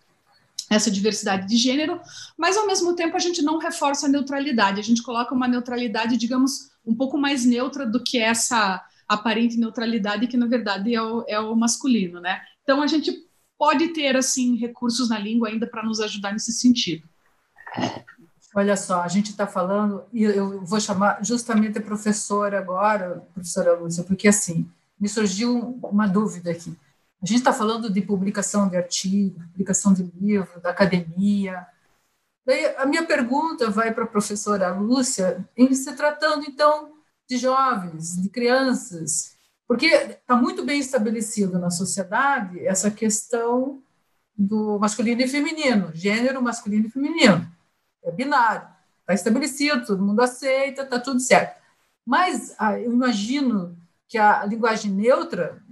essa diversidade de gênero, mas ao mesmo tempo a gente não reforça a neutralidade, a gente coloca uma neutralidade, digamos, um pouco mais neutra do que essa aparente neutralidade que na verdade é o, é o masculino, né? Então a gente pode ter assim recursos na língua ainda para nos ajudar nesse sentido. Olha só, a gente está falando, e eu vou chamar justamente a professora agora, professora Lúcia, porque assim, me surgiu uma dúvida aqui. A gente está falando de publicação de artigo, publicação de livro, da academia. Daí a minha pergunta vai para a professora Lúcia, em se tratando, então, de jovens, de crianças, porque está muito bem estabelecido na sociedade essa questão do masculino e feminino, gênero masculino e feminino é binário, está estabelecido, todo mundo aceita, está tudo certo. Mas ah, eu imagino que a linguagem neutra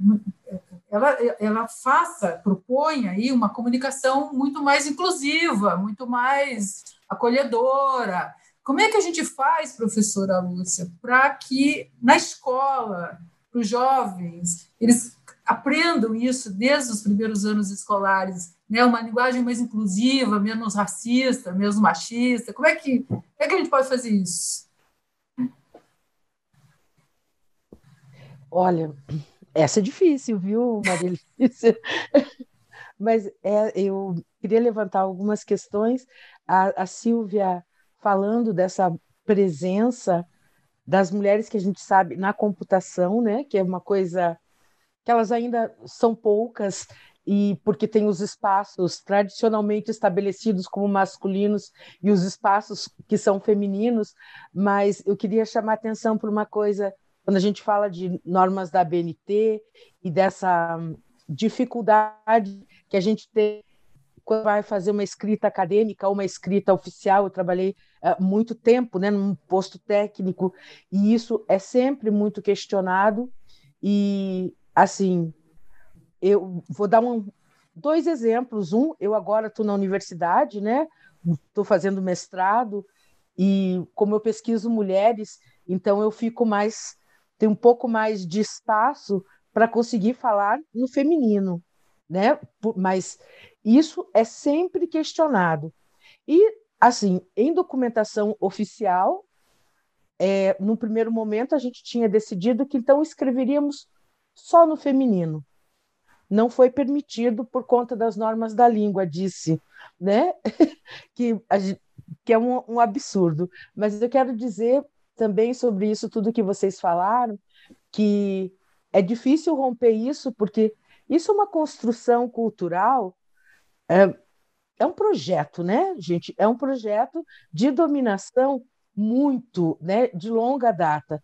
ela, ela faça, propõe aí uma comunicação muito mais inclusiva, muito mais acolhedora. Como é que a gente faz, professora Lúcia, para que na escola, para os jovens, eles aprendam isso desde os primeiros anos escolares né, uma linguagem mais inclusiva, menos racista, menos machista? Como é que, como é que a gente pode fazer isso? Olha, essa é difícil, viu, Maria [laughs] Mas é, eu queria levantar algumas questões. A, a Silvia falando dessa presença das mulheres que a gente sabe na computação, né, que é uma coisa que elas ainda são poucas e porque tem os espaços tradicionalmente estabelecidos como masculinos e os espaços que são femininos, mas eu queria chamar atenção para uma coisa quando a gente fala de normas da BNT e dessa dificuldade que a gente tem quando vai fazer uma escrita acadêmica ou uma escrita oficial, eu trabalhei uh, muito tempo né, num posto técnico, e isso é sempre muito questionado. E, assim, eu vou dar um, dois exemplos. Um, eu agora estou na universidade, né? Estou fazendo mestrado, e como eu pesquiso mulheres, então eu fico mais, tenho um pouco mais de espaço para conseguir falar no feminino, né? Mas isso é sempre questionado. E, assim, em documentação oficial, é, no primeiro momento a gente tinha decidido que então escreveríamos só no feminino. Não foi permitido por conta das normas da língua, disse, né? [laughs] que, que é um, um absurdo. Mas eu quero dizer também sobre isso tudo que vocês falaram, que é difícil romper isso, porque isso é uma construção cultural é, é um projeto, né, gente? É um projeto de dominação muito, né, de longa data.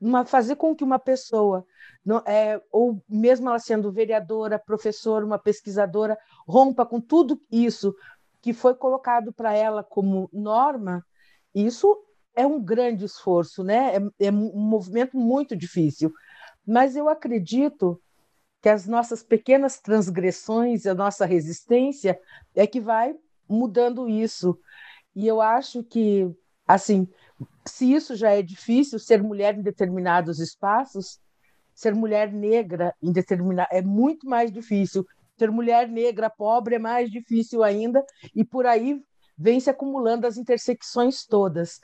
Uma, fazer com que uma pessoa, não, é, ou mesmo ela sendo vereadora, professora, uma pesquisadora, rompa com tudo isso que foi colocado para ela como norma, isso é um grande esforço, né? É, é um movimento muito difícil. Mas eu acredito que as nossas pequenas transgressões, a nossa resistência é que vai mudando isso. E eu acho que, assim, se isso já é difícil, ser mulher em determinados espaços, ser mulher negra em determinado é muito mais difícil. Ser mulher negra pobre é mais difícil ainda, e por aí vem se acumulando as intersecções todas.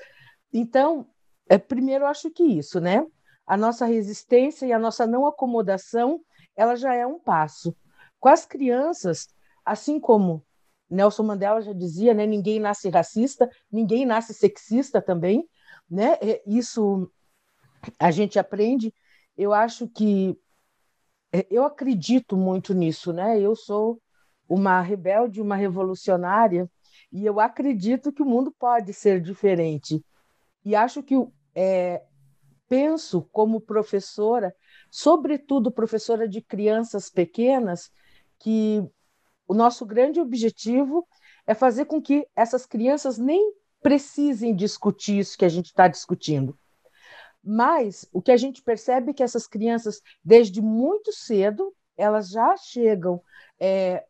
Então, é, primeiro, acho que isso, né? A nossa resistência e a nossa não acomodação ela já é um passo. Com as crianças, assim como Nelson Mandela já dizia, né, ninguém nasce racista, ninguém nasce sexista também, né? Isso a gente aprende. Eu acho que é, eu acredito muito nisso, né? Eu sou uma rebelde, uma revolucionária, e eu acredito que o mundo pode ser diferente. E acho que é, penso como professora sobretudo professora de crianças pequenas, que o nosso grande objetivo é fazer com que essas crianças nem precisem discutir isso que a gente está discutindo. Mas o que a gente percebe é que essas crianças, desde muito cedo, elas já chegam é,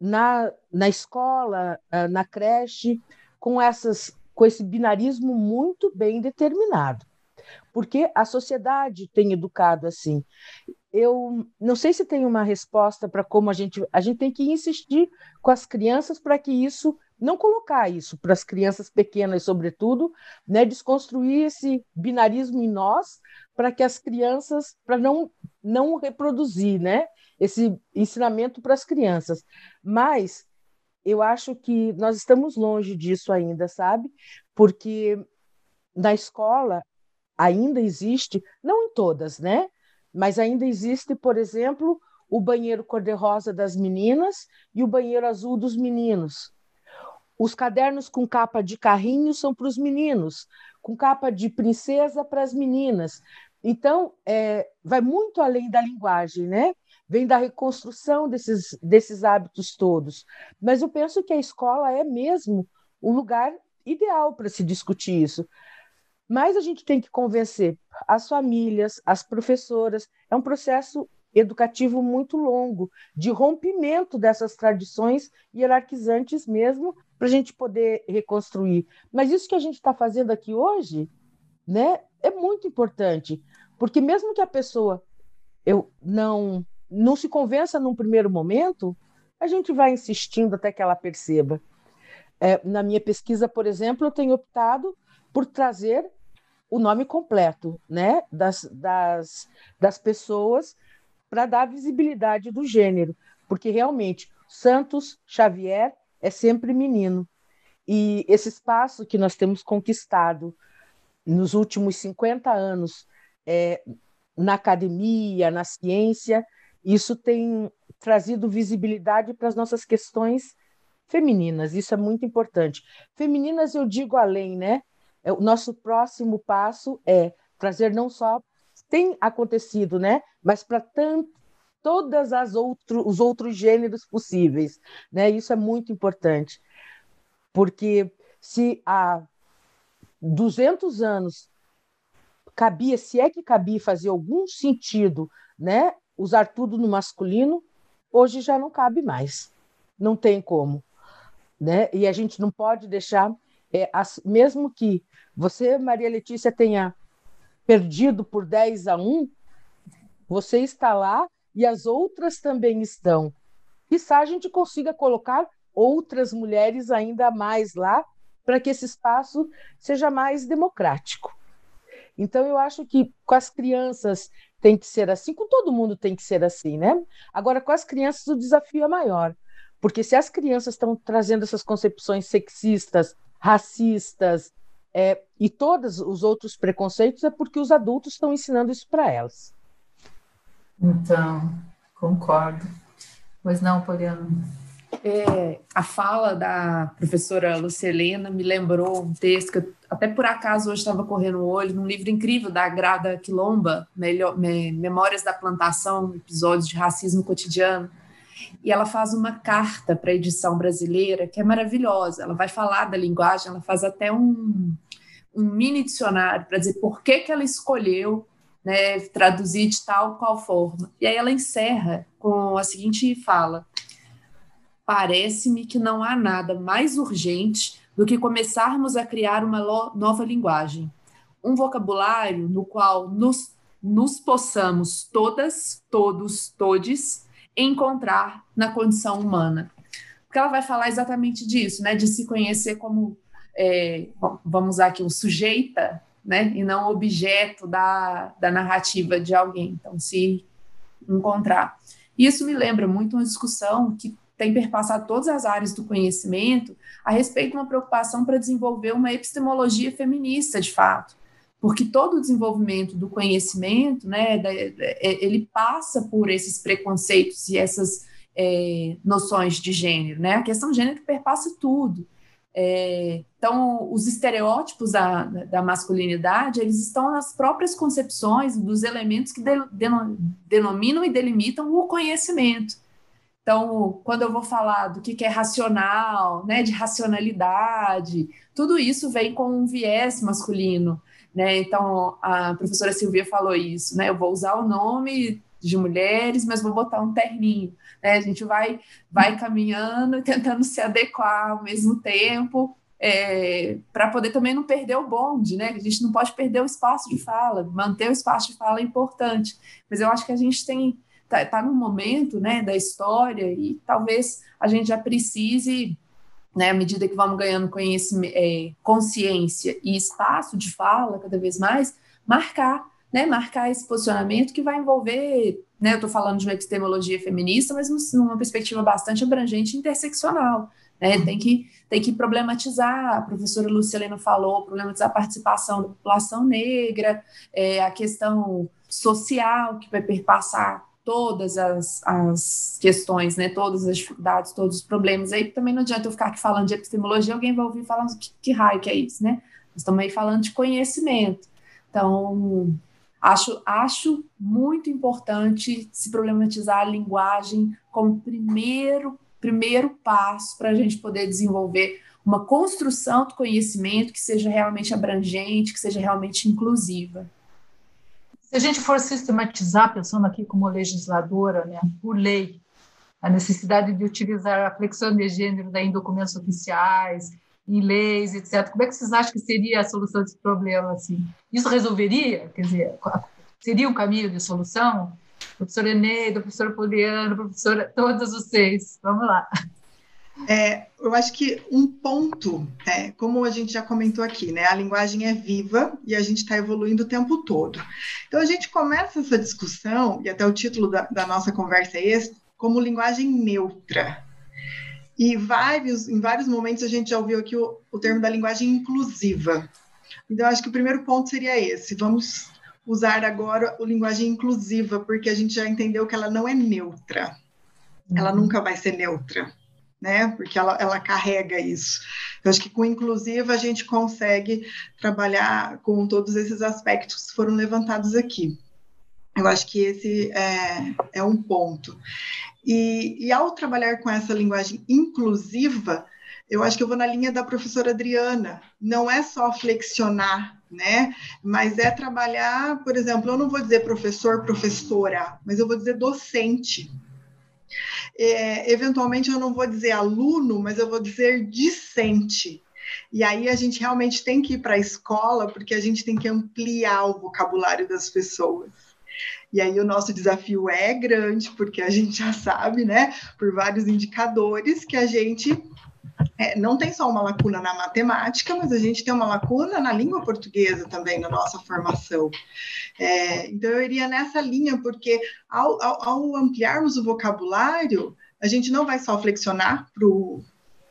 na, na escola, é, na creche, com, essas, com esse binarismo muito bem determinado porque a sociedade tem educado assim. Eu não sei se tem uma resposta para como a gente a gente tem que insistir com as crianças para que isso não colocar isso para as crianças pequenas, sobretudo, né, desconstruir esse binarismo em nós para que as crianças para não não reproduzir, né, esse ensinamento para as crianças. Mas eu acho que nós estamos longe disso ainda, sabe? Porque na escola ainda existe, não em todas, né? Mas ainda existe, por exemplo, o banheiro cor-de-rosa das meninas e o banheiro azul dos meninos. Os cadernos com capa de carrinho são para os meninos, com capa de princesa para as meninas. Então, é, vai muito além da linguagem, né? Vem da reconstrução desses, desses hábitos todos. Mas eu penso que a escola é mesmo o lugar ideal para se discutir isso. Mas a gente tem que convencer as famílias, as professoras. É um processo educativo muito longo, de rompimento dessas tradições hierarquizantes mesmo, para a gente poder reconstruir. Mas isso que a gente está fazendo aqui hoje, né, é muito importante, porque mesmo que a pessoa eu não não se convença num primeiro momento, a gente vai insistindo até que ela perceba. É, na minha pesquisa, por exemplo, eu tenho optado por trazer o nome completo né, das, das, das pessoas para dar visibilidade do gênero, porque realmente Santos Xavier é sempre menino. e esse espaço que nós temos conquistado nos últimos 50 anos é, na academia, na ciência, isso tem trazido visibilidade para as nossas questões femininas, isso é muito importante. Femininas, eu digo além, né? É, o nosso próximo passo é trazer não só tem acontecido, né? Mas para tanto todas as outro, os outros gêneros possíveis, né? Isso é muito importante, porque se há 200 anos cabia, se é que cabia fazer algum sentido, né? Usar tudo no masculino, hoje já não cabe mais, não tem como, né? E a gente não pode deixar, é, as, mesmo que você, Maria Letícia, tenha perdido por 10 a 1, você está lá e as outras também estão. Quizá a gente consiga colocar outras mulheres ainda mais lá para que esse espaço seja mais democrático. Então, eu acho que com as crianças tem que ser assim, com todo mundo tem que ser assim, né? Agora, com as crianças, o desafio é maior, porque se as crianças estão trazendo essas concepções sexistas, racistas é, e todos os outros preconceitos, é porque os adultos estão ensinando isso para elas. Então, concordo. Pois não, Poliana? É, a fala da professora Lucelena me lembrou um texto que eu, até por acaso hoje estava correndo o olho, num livro incrível da Grada Quilomba, Melhor, Me, Memórias da Plantação, episódios de racismo cotidiano. E ela faz uma carta para a edição brasileira que é maravilhosa. Ela vai falar da linguagem, ela faz até um, um mini dicionário para dizer por que, que ela escolheu né, traduzir de tal qual forma. E aí ela encerra com a seguinte fala: Parece-me que não há nada mais urgente do que começarmos a criar uma nova linguagem, um vocabulário no qual nos, nos possamos todas, todos, todes encontrar na condição humana. Porque ela vai falar exatamente disso, né, de se conhecer como, é, vamos usar aqui, o sujeita né? E não objeto da, da narrativa de alguém. Então, se encontrar. Isso me lembra muito uma discussão que tem perpassado todas as áreas do conhecimento a respeito de uma preocupação para desenvolver uma epistemologia feminista, de fato. Porque todo o desenvolvimento do conhecimento, né, é, ele passa por esses preconceitos e essas é, noções de gênero, né? A questão de gênero perpassa tudo. É, então, os estereótipos da, da, masculinidade, eles estão nas próprias concepções dos elementos que de, denominam e delimitam o conhecimento. Então, quando eu vou falar do que, que é racional, né, de racionalidade, tudo isso vem com um viés masculino. Né? Então, a professora Silvia falou isso, né? Eu vou usar o nome de mulheres, mas vou botar um terninho. Né? A gente vai, vai caminhando tentando se adequar ao mesmo tempo, é, para poder também não perder o bonde, né? A gente não pode perder o espaço de fala, manter o espaço de fala é importante. Mas eu acho que a gente tem tá, tá num momento, né, da história e talvez a gente já precise, né, à medida que vamos ganhando conhecimento, é, consciência e espaço de fala cada vez mais, marcar né, marcar esse posicionamento que vai envolver, né, eu estou falando de uma epistemologia feminista, mas numa perspectiva bastante abrangente e interseccional. Né, tem, que, tem que problematizar, a professora Lucilena falou, problematizar a participação da população negra, é, a questão social que vai perpassar todas as, as questões, né, todas as dificuldades, todos os problemas. Aí também não adianta eu ficar aqui falando de epistemologia, alguém vai ouvir falando que, que raio que é isso, né? Nós estamos aí falando de conhecimento. Então, Acho, acho muito importante se problematizar a linguagem como primeiro, primeiro passo para a gente poder desenvolver uma construção do conhecimento que seja realmente abrangente, que seja realmente inclusiva. Se a gente for sistematizar, pensando aqui como legisladora, né, por lei, a necessidade de utilizar a flexão de gênero em documentos oficiais, em leis, etc. Como é que vocês acham que seria a solução desse problema? Assim? Isso resolveria? Quer dizer, seria um caminho de solução? Professora Eneida, professora Poliana, professora, todos vocês, vamos lá. É, eu acho que um ponto, é, como a gente já comentou aqui, né, a linguagem é viva e a gente está evoluindo o tempo todo. Então a gente começa essa discussão, e até o título da, da nossa conversa é esse, como linguagem neutra. E vários, em vários momentos a gente já ouviu aqui o, o termo da linguagem inclusiva. Então, acho que o primeiro ponto seria esse. Vamos usar agora o linguagem inclusiva, porque a gente já entendeu que ela não é neutra. Ela uhum. nunca vai ser neutra, né? Porque ela, ela carrega isso. Eu acho que com inclusiva a gente consegue trabalhar com todos esses aspectos que foram levantados aqui. Eu acho que esse é, é um ponto. E, e ao trabalhar com essa linguagem inclusiva, eu acho que eu vou na linha da professora Adriana. Não é só flexionar, né? Mas é trabalhar, por exemplo, eu não vou dizer professor, professora, mas eu vou dizer docente. É, eventualmente eu não vou dizer aluno, mas eu vou dizer discente. E aí a gente realmente tem que ir para a escola, porque a gente tem que ampliar o vocabulário das pessoas. E aí o nosso desafio é grande, porque a gente já sabe, né, por vários indicadores, que a gente é, não tem só uma lacuna na matemática, mas a gente tem uma lacuna na língua portuguesa também, na nossa formação. É, então, eu iria nessa linha, porque ao, ao, ao, ampliarmos o vocabulário, a gente não vai só flexionar para o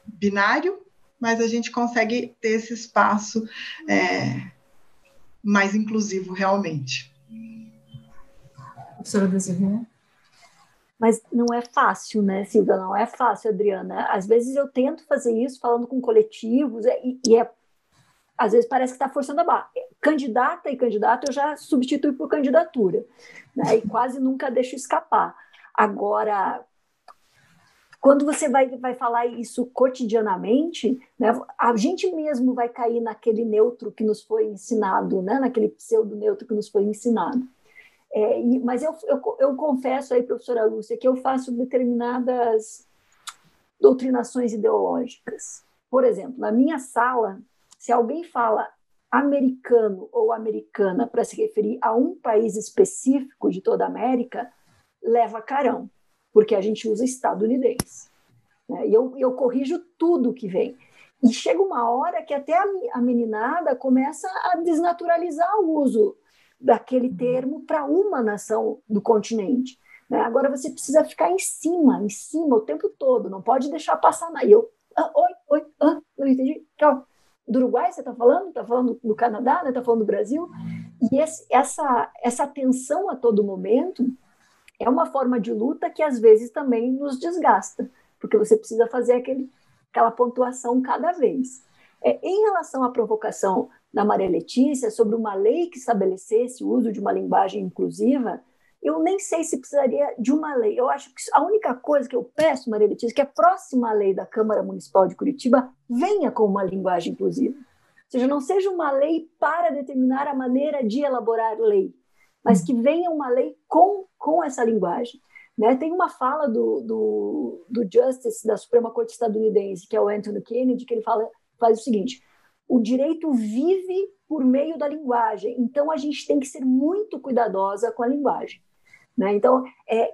binário, mas a gente consegue ter esse espaço é, mais inclusivo realmente. Professora Desirê? Mas não é fácil, né, Silvia? Não é fácil, Adriana. Às vezes eu tento fazer isso falando com coletivos é, e, e é às vezes parece que está forçando a barra. Candidata e candidato eu já substituo por candidatura, né? E quase nunca deixo escapar. Agora, quando você vai, vai falar isso cotidianamente, né, a gente mesmo vai cair naquele neutro que nos foi ensinado, né, naquele pseudo neutro que nos foi ensinado. É, e, mas eu, eu, eu, confesso aí, professora Lúcia, que eu faço determinadas doutrinações ideológicas. Por exemplo, na minha sala, se alguém fala americano ou americana para se referir a um país específico de toda a América, leva carão, porque a gente usa estadunidense. Né? E eu, eu corrijo tudo que vem. E chega uma hora que até a, meninada começa a desnaturalizar o uso daquele termo para uma nação do continente. Né? Agora você precisa ficar em cima, em cima o tempo todo, não pode deixar passar nada. E eu, ah, oi, oi, ah, não entendi. Calma. Do Uruguai você está falando? Está falando do Canadá? Está né? Tá falando do Brasil? E esse, essa, essa tensão a todo momento é uma forma de luta que às vezes também nos desgasta, porque você precisa fazer aquele, aquela pontuação cada vez. É, em relação à provocação da Maria Letícia sobre uma lei que estabelecesse o uso de uma linguagem inclusiva, eu nem sei se precisaria de uma lei. Eu acho que a única coisa que eu peço, Maria Letícia, é que a próxima lei da Câmara Municipal de Curitiba venha com uma linguagem inclusiva. Ou seja, não seja uma lei para determinar a maneira de elaborar lei, mas que venha uma lei com, com essa linguagem. Né? Tem uma fala do, do, do Justice da Suprema Corte estadunidense, que é o Anthony Kennedy, que ele fala, faz o seguinte: o direito vive por meio da linguagem, então a gente tem que ser muito cuidadosa com a linguagem. Né? Então, é,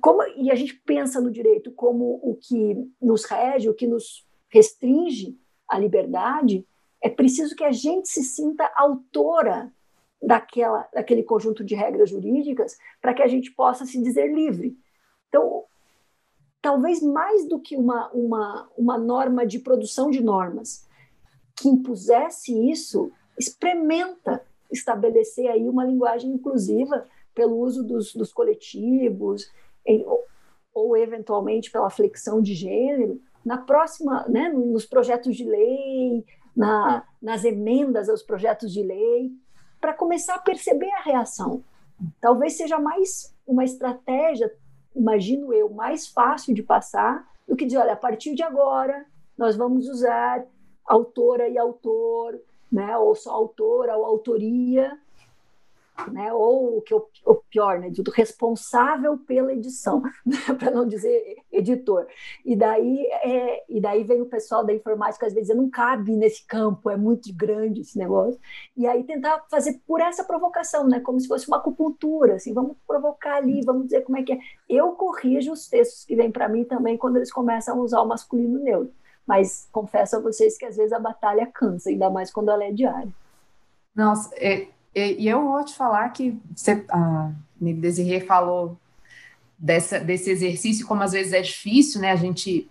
como, e a gente pensa no direito como o que nos rege, o que nos restringe a liberdade, é preciso que a gente se sinta autora daquela, daquele conjunto de regras jurídicas para que a gente possa se dizer livre. Então, talvez mais do que uma, uma, uma norma de produção de normas, que impusesse isso, experimenta estabelecer aí uma linguagem inclusiva pelo uso dos, dos coletivos, em, ou, ou, eventualmente pela flexão de gênero, na próxima, né, nos projetos de lei, na, nas emendas aos projetos de lei, para começar a perceber a reação. Talvez seja mais uma estratégia, imagino eu, mais fácil de passar do que dizer, olha, a partir de agora nós vamos usar autora e autor, né, ou só autora ou autoria, né, ou o que o, pior, né, do responsável pela edição, [laughs] né, para não dizer editor. E daí, é, e daí vem o pessoal da informática às vezes não cabe nesse campo, é muito grande esse negócio. E aí tentar fazer por essa provocação, né, como se fosse uma acupuntura, assim, vamos provocar ali, vamos dizer como é que é. Eu corrijo os textos que vêm para mim também quando eles começam a usar o masculino neutro. Mas confesso a vocês que às vezes a batalha cansa, ainda mais quando ela é diária. Nossa, é, é, e eu vou te falar que você, a Desirê falou dessa, desse exercício, como às vezes é difícil, né? A gente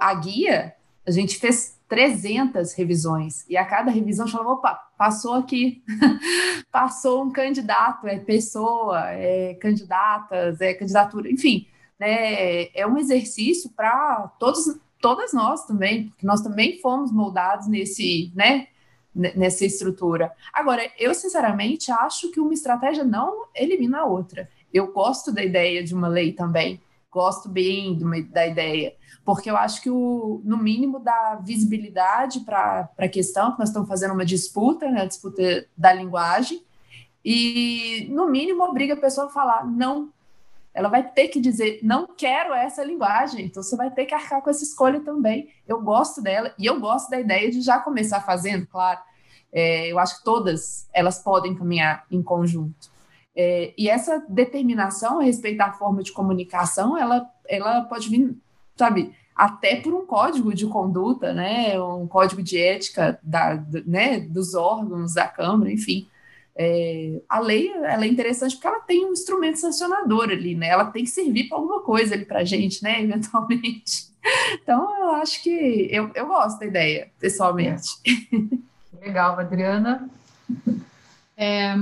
a guia, a gente fez 300 revisões, e a cada revisão falava, opa, passou aqui, [laughs] passou um candidato, é pessoa, é candidatas, é candidatura, enfim, né, é um exercício para todos, todas nós também, porque nós também fomos moldados nesse, né, nessa estrutura. Agora, eu sinceramente acho que uma estratégia não elimina a outra. Eu gosto da ideia de uma lei também, gosto bem uma, da ideia, porque eu acho que, o, no mínimo, dá visibilidade para a questão, que nós estamos fazendo uma disputa, né, a disputa da linguagem, e, no mínimo, obriga a pessoa a falar não. Ela vai ter que dizer, não quero essa linguagem, então você vai ter que arcar com essa escolha também. Eu gosto dela, e eu gosto da ideia de já começar fazendo, claro. É, eu acho que todas elas podem caminhar em conjunto. É, e essa determinação a respeito da forma de comunicação, ela, ela pode vir, sabe, até por um código de conduta, né, um código de ética da, né, dos órgãos da Câmara, enfim. É, a lei ela é interessante porque ela tem um instrumento sancionador ali, né? Ela tem que servir para alguma coisa ali para a gente, né? [laughs] Eventualmente. Então, eu acho que eu, eu gosto da ideia, pessoalmente. É. Legal, Adriana. É,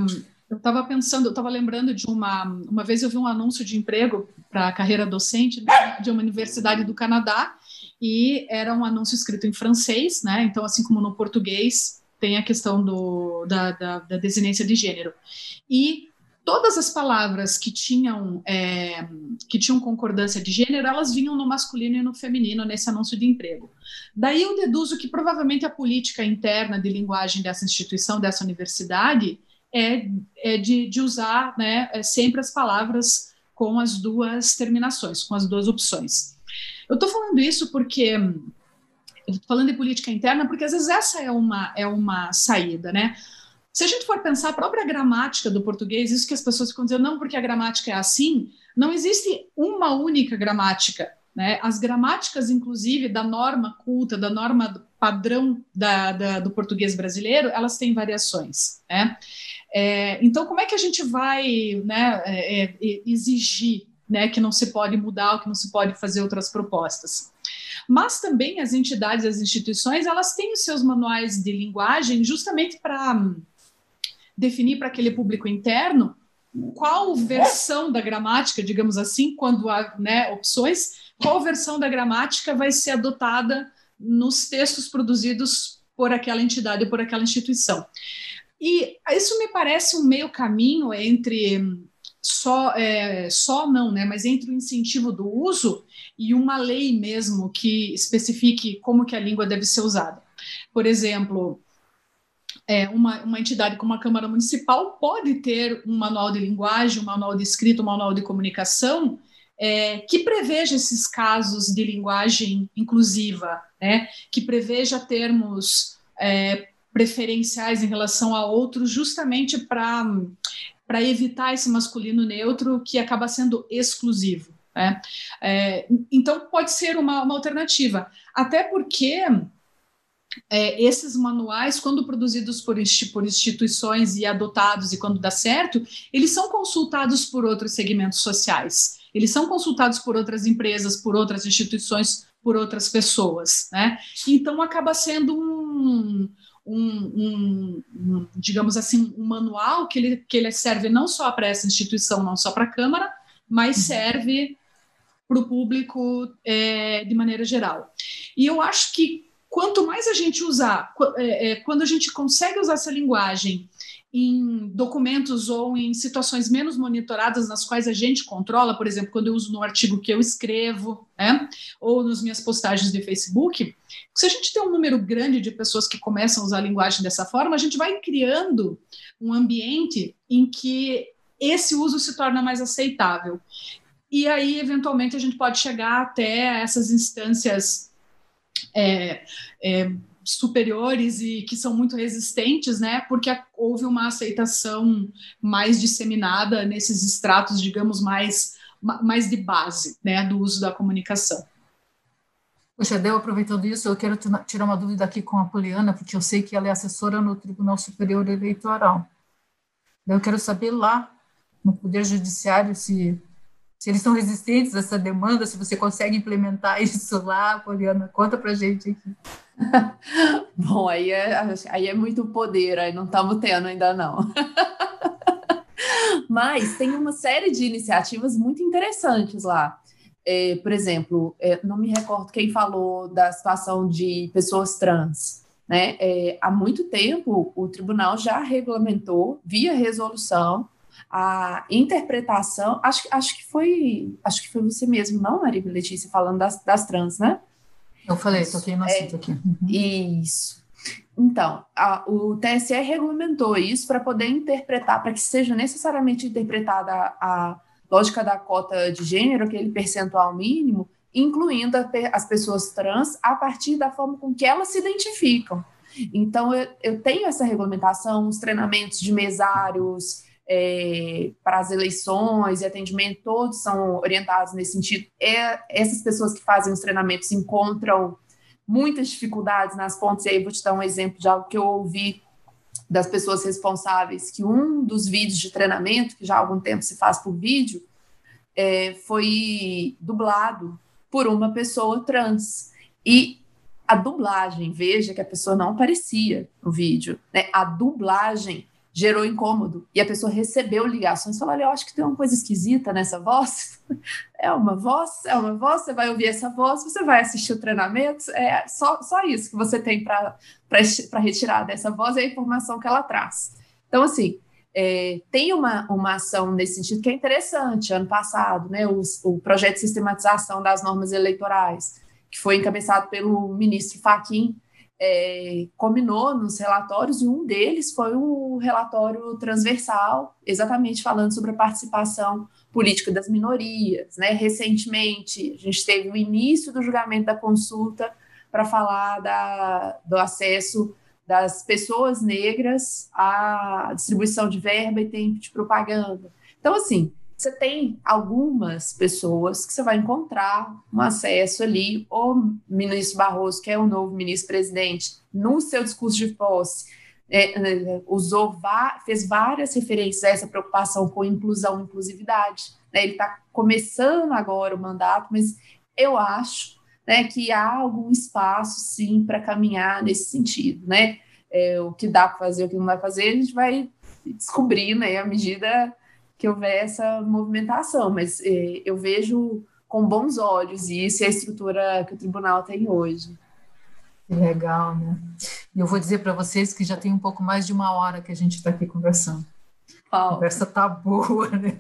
eu estava pensando, eu estava lembrando de uma. Uma vez eu vi um anúncio de emprego para a carreira docente de uma universidade do Canadá, e era um anúncio escrito em francês, né? Então, assim como no português, tem a questão do, da, da, da desinência de gênero. E todas as palavras que tinham é, que tinham concordância de gênero, elas vinham no masculino e no feminino nesse anúncio de emprego. Daí eu deduzo que provavelmente a política interna de linguagem dessa instituição, dessa universidade, é, é de, de, usar né, é sempre as palavras com as duas terminações, com as duas opções. Eu estou falando isso porque eu tô falando de política interna porque às vezes essa é uma é uma saída, né? Se a gente for pensar a própria gramática do português, isso que as pessoas ficam dizendo, não, porque a gramática é assim, não existe uma única gramática. Né? As gramáticas, inclusive, da norma culta, da norma padrão da, da, do português brasileiro, elas têm variações. Né? É, então, como é que a gente vai né, é, é, exigir né, que não se pode mudar, ou que não se pode fazer outras propostas? Mas também as entidades, as instituições, elas têm os seus manuais de linguagem justamente para definir para aquele público interno qual versão da gramática, digamos assim, quando há né, opções, qual versão da gramática vai ser adotada nos textos produzidos por aquela entidade ou por aquela instituição. E isso me parece um meio caminho entre só, é, só não, né, mas entre o incentivo do uso e uma lei mesmo que especifique como que a língua deve ser usada. Por exemplo, é, uma, uma entidade como a Câmara Municipal pode ter um manual de linguagem, um manual de escrita, um manual de comunicação é, que preveja esses casos de linguagem inclusiva, né, que preveja termos é, preferenciais em relação a outros, justamente para para evitar esse masculino neutro que acaba sendo exclusivo. Né? É, então, pode ser uma, uma alternativa, até porque é, esses manuais, quando produzidos por, por, instituições e adotados, e quando dá certo, eles são consultados por outros segmentos sociais, eles são consultados por outras empresas, por outras instituições, por outras pessoas. Né? Então, acaba sendo um, um, um, digamos assim, um manual que ele, que ele serve não só para essa instituição, não só para a Câmara, mas uhum. serve para o público é, de maneira geral. E eu acho que quanto mais a gente usar, é, é, quando a gente consegue usar essa linguagem em documentos ou em situações menos monitoradas nas quais a gente controla, por exemplo, quando eu uso no artigo que eu escrevo, né, ou nas minhas postagens de Facebook, se a gente tem um número grande de pessoas que começam a usar a linguagem dessa forma, a gente vai criando um ambiente em que esse uso se torna mais aceitável. E aí, eventualmente, a gente pode chegar até essas instâncias é, é, superiores e que são muito resistentes, né? Porque houve uma aceitação mais disseminada nesses estratos, digamos, mais, mais de base, né, do uso da comunicação. Poxa, Del, aproveitando isso, eu quero tirar uma dúvida aqui com a Poliana, porque eu sei que ela é assessora no Tribunal Superior Eleitoral. Eu quero saber lá, no Poder Judiciário, se se eles são resistentes a essa demanda, se você consegue implementar [laughs] isso lá, Poliana, conta para gente aqui. [laughs] Bom, aí é, aí é muito poder, aí não estamos tendo ainda não. [laughs] Mas tem uma série de iniciativas muito interessantes lá. É, por exemplo, é, não me recordo quem falou da situação de pessoas trans. Né? É, há muito tempo o tribunal já regulamentou, via resolução, a interpretação, acho, acho que foi, acho que foi você mesmo, não, Maria Letícia, falando das, das trans, né? Eu falei, toquei no assunto é, aqui. Uhum. Isso. Então, a, o TSE regulamentou isso para poder interpretar, para que seja necessariamente interpretada a, a, lógica da cota de gênero, aquele percentual mínimo, incluindo a, as pessoas trans a partir da forma com que elas se identificam. Então, eu, eu tenho essa regulamentação, os treinamentos de mesários, é, para as eleições e atendimento, todos são orientados nesse sentido. É, essas pessoas que fazem os treinamentos encontram muitas dificuldades nas pontes, e aí vou te dar um exemplo de algo que eu ouvi das pessoas responsáveis, que um dos vídeos de treinamento, que já há algum tempo se faz por vídeo, é, foi dublado por uma pessoa trans. E a dublagem, veja que a pessoa não aparecia no vídeo, né? A dublagem gerou incômodo. E a pessoa recebeu ligações e falou: Olha, eu acho que tem uma coisa esquisita nessa voz. [laughs] É uma voz, é uma voz, você vai ouvir essa voz, você vai assistir o treinamento. É só, só isso que você tem para retirar dessa voz é a informação que ela traz. Então, assim, é, tem uma, uma ação nesse sentido que é interessante. Ano passado, né, o, o projeto de sistematização das normas eleitorais, que foi encabeçado pelo ministro Fachin, é, combinou nos relatórios, e um deles foi o relatório transversal, exatamente falando sobre a participação política das minorias. Né? Recentemente, a gente teve o início do julgamento da consulta para falar da, do acesso das pessoas negras à distribuição de verba e tempo de propaganda. Então, assim, você tem algumas pessoas que você vai encontrar um acesso ali, o ministro Barroso, que é o novo ministro-presidente, no seu discurso de posse, é, é, usou, fez várias referências a essa preocupação com inclusão e inclusividade. Né? Ele está começando agora o mandato, mas eu acho né, que há algum espaço, sim, para caminhar nesse sentido. Né? É, o que dá para fazer, o que não dá para fazer, a gente vai descobrir né, à medida que houver essa movimentação, mas eh, eu vejo com bons olhos e isso é a estrutura que o tribunal tem hoje. Legal, né? E eu vou dizer para vocês que já tem um pouco mais de uma hora que a gente está aqui conversando. A conversa tá boa, né?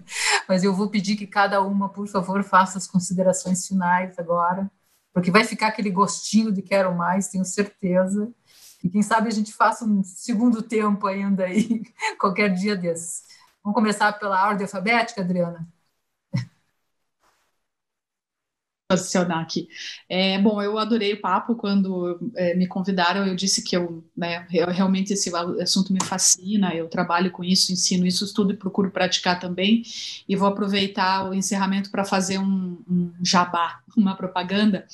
Mas eu vou pedir que cada uma, por favor, faça as considerações finais agora, porque vai ficar aquele gostinho de quero mais, tenho certeza. E quem sabe a gente faça um segundo tempo ainda aí, [laughs] qualquer dia desses. Vamos começar pela ordem alfabética, Adriana? posicionar aqui. É, bom, eu adorei o papo quando é, me convidaram. Eu disse que eu, né, eu, realmente esse assunto me fascina. Eu trabalho com isso, ensino isso, estudo e procuro praticar também. E vou aproveitar o encerramento para fazer um, um jabá, [laughs] uma propaganda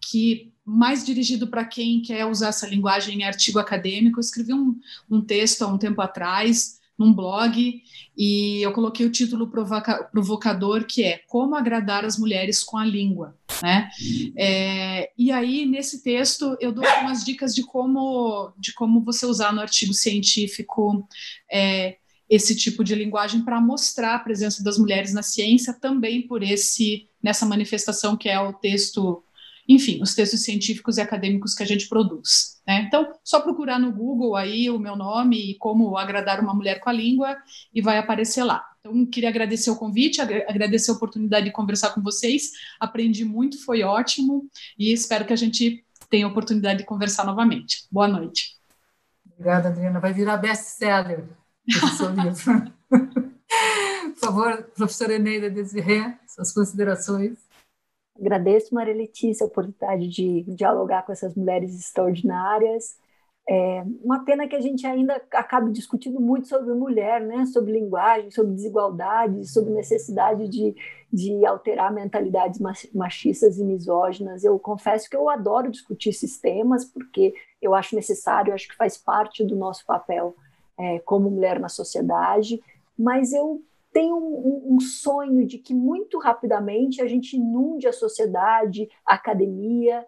que mais dirigido para quem quer usar essa linguagem em artigo acadêmico. Eu escrevi um, um texto há um tempo atrás num blog e eu coloquei o título provoca provocador que é Como agradar as mulheres com a língua, né? É, e aí nesse texto eu dou algumas dicas de como de como você usar no artigo científico é, esse tipo de linguagem para mostrar a presença das mulheres na ciência também por esse nessa manifestação que é o texto enfim, os textos científicos e acadêmicos que a gente produz. Né? Então, só procurar no Google aí o meu nome e como agradar uma mulher com a língua e vai aparecer lá. Então, queria agradecer o convite, agradecer a oportunidade de conversar com vocês. Aprendi muito, foi ótimo e espero que a gente tenha a oportunidade de conversar novamente. Boa noite. Obrigada, Adriana. Vai virar best-seller esse seu livro. [laughs] Por favor, professora Eneida Desirê, suas considerações. Agradeço, Maria Letícia, a oportunidade de dialogar com essas mulheres extraordinárias. É uma pena que a gente ainda acabe discutindo muito sobre mulher, né? sobre linguagem, sobre desigualdade, sobre necessidade de, de alterar mentalidades machistas e misóginas. Eu confesso que eu adoro discutir esses temas, porque eu acho necessário, eu acho que faz parte do nosso papel é, como mulher na sociedade, mas eu tem um, um, sonho de que muito rapidamente a gente inunde a sociedade, a academia,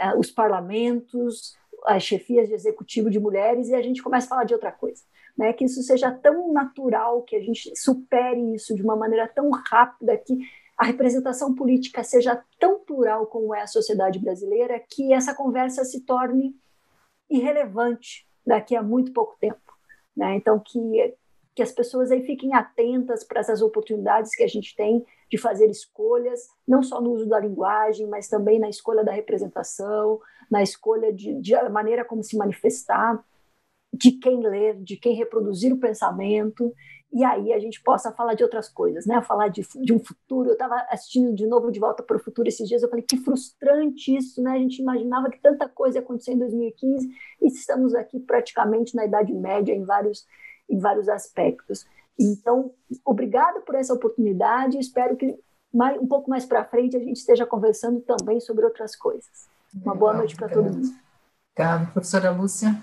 uh, os parlamentos, as chefias de executivo de mulheres e a gente começa a falar de outra coisa. Né? Que isso seja tão natural, que a gente supere isso de uma maneira tão rápida, que a representação política seja tão plural como é a sociedade brasileira, que essa conversa se torne irrelevante daqui a muito pouco tempo. Né? Então, que que as pessoas aí fiquem atentas para essas oportunidades que a gente tem de fazer escolhas, não só no uso da linguagem, mas também na escolha da representação, na escolha de, de maneira como se manifestar, de quem ler, de quem reproduzir o pensamento, e aí a gente possa falar de outras coisas, né? Falar de, de um futuro. Eu estava assistindo de novo De Volta para o Futuro esses dias, eu falei que frustrante isso, né? A gente imaginava que tanta coisa ia acontecer em 2015 e estamos aqui praticamente na Idade Média em vários em vários aspectos. Então, obrigada por essa oportunidade. Espero que mais, um pouco mais para frente a gente esteja conversando também sobre outras coisas. Uma boa noite para todo mundo. Obrigada, professora Lúcia.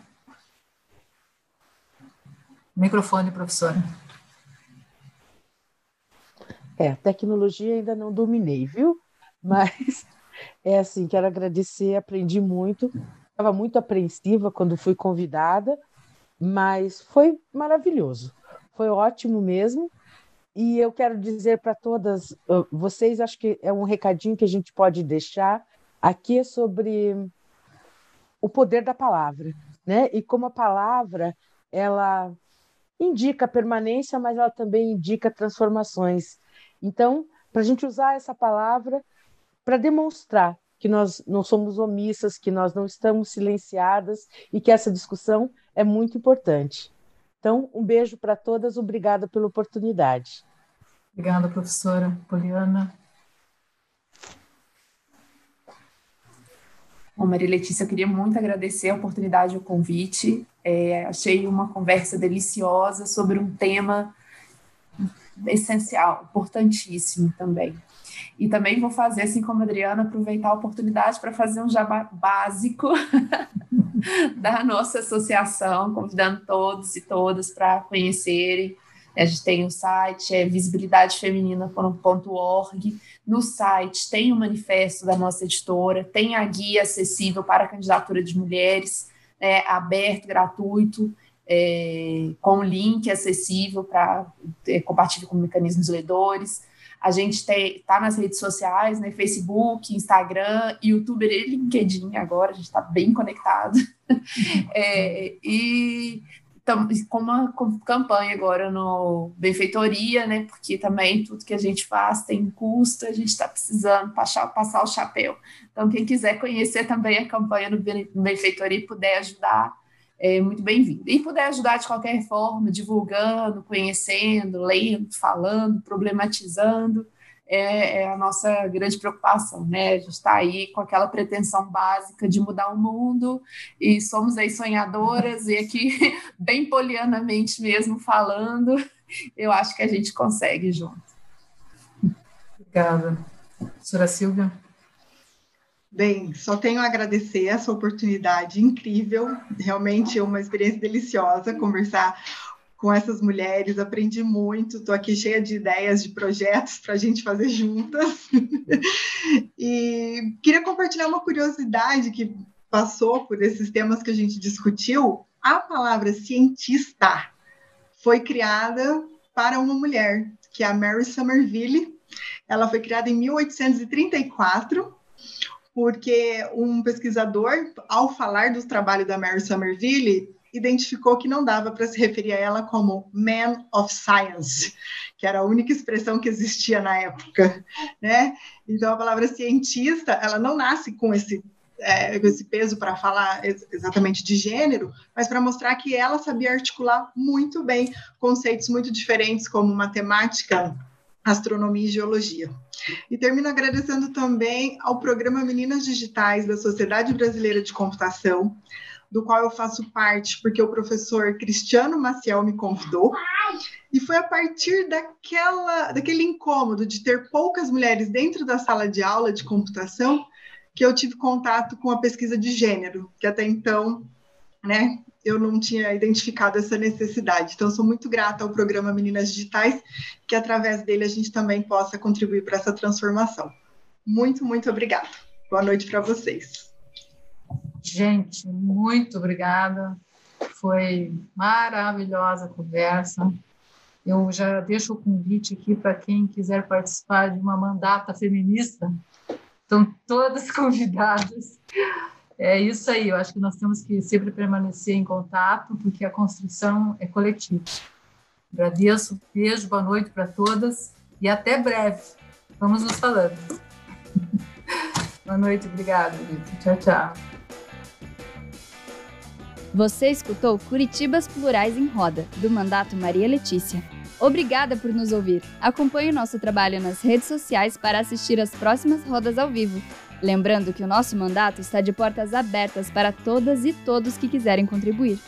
Microfone, professora. É, tecnologia ainda não dominei, viu? Mas [laughs] é assim, quero agradecer, aprendi muito. Estava muito apreensiva quando fui convidada, mas foi maravilhoso, foi ótimo mesmo. E eu quero dizer para todas vocês, acho que é um recadinho que a gente pode deixar aqui sobre o poder da palavra, né? E como a palavra ela indica permanência, mas ela também indica transformações. Então, para a gente usar essa palavra para demonstrar que nós não somos omissas, que nós não estamos silenciadas e que essa discussão é muito importante. Então, um beijo para todas, obrigada pela oportunidade. Obrigada, professora Poliana. Bom, Maria Letícia, eu queria muito agradecer a oportunidade e o convite. É, achei uma conversa deliciosa sobre um tema essencial, importantíssimo também. E também vou fazer, assim como a Adriana, aproveitar a oportunidade para fazer um jabá básico [laughs] da nossa associação, convidando todos e todas para conhecerem. A gente tem o site, é visibilidadefeminina.org. No site tem o manifesto da nossa editora, tem a guia acessível para a candidatura de mulheres, né, aberto, gratuito, é, com link acessível para é, compartilhar com mecanismos ledores. A gente está nas redes sociais, né? Facebook, Instagram, YouTube e LinkedIn agora, a gente está bem conectado. [laughs] é, e com uma campanha agora no Benfeitoria, né? Porque também tudo que a gente faz tem custo, a gente está precisando passar, passar o chapéu. Então, quem quiser conhecer também a campanha no Benfeitoria e puder ajudar, é muito bem-vindo. E puder ajudar de qualquer forma, divulgando, conhecendo, lendo, falando, problematizando, é, é a nossa grande preocupação, né? A gente está aí com aquela pretensão básica de mudar o mundo e somos aí sonhadoras e aqui, [laughs] bem polianamente mesmo falando, eu acho que a gente consegue junto. Obrigada. Senhora Silvia? Bem, só tenho a agradecer essa oportunidade incrível, realmente é uma experiência deliciosa conversar com essas mulheres, aprendi muito, estou aqui cheia de ideias, de projetos para a gente fazer juntas. [laughs] e queria compartilhar uma curiosidade que passou por esses temas que a gente discutiu. A palavra cientista foi criada para uma mulher, que é a Mary Somerville. Ela foi criada em 1834 porque um pesquisador, ao falar do trabalho da Mary Somerville, identificou que não dava para se referir a ela como man of science, que era a única expressão que existia na época, né? Então a palavra cientista, ela não nasce com esse é, com esse peso para falar exatamente de gênero, mas para mostrar que ela sabia articular muito bem conceitos muito diferentes como matemática, astronomia e geologia. E termino agradecendo também ao programa Meninas Digitais da Sociedade Brasileira de Computação, do qual eu faço parte, porque o professor Cristiano Maciel me convidou. E foi a partir daquela, daquele incômodo de ter poucas mulheres dentro da sala de aula de computação que eu tive contato com a pesquisa de gênero, que até então, né, eu não tinha identificado essa necessidade. Então, sou muito grata ao programa Meninas Digitais, que através dele a gente também possa contribuir para essa transformação. Muito, muito obrigada. Boa noite para vocês. Gente, muito obrigada. Foi maravilhosa a conversa. Eu já deixo o convite aqui para quem quiser participar de uma mandata feminista. Estão todas [laughs] convidadas. É isso aí, eu acho que nós temos que sempre permanecer em contato, porque a construção é coletiva. Agradeço, beijo, boa noite para todas e até breve. Vamos nos falando. [laughs] boa noite, obrigada, Tchau, tchau. Você escutou Curitibas Plurais em Roda, do Mandato Maria Letícia. Obrigada por nos ouvir. Acompanhe o nosso trabalho nas redes sociais para assistir às próximas rodas ao vivo. Lembrando que o nosso mandato está de portas abertas para todas e todos que quiserem contribuir.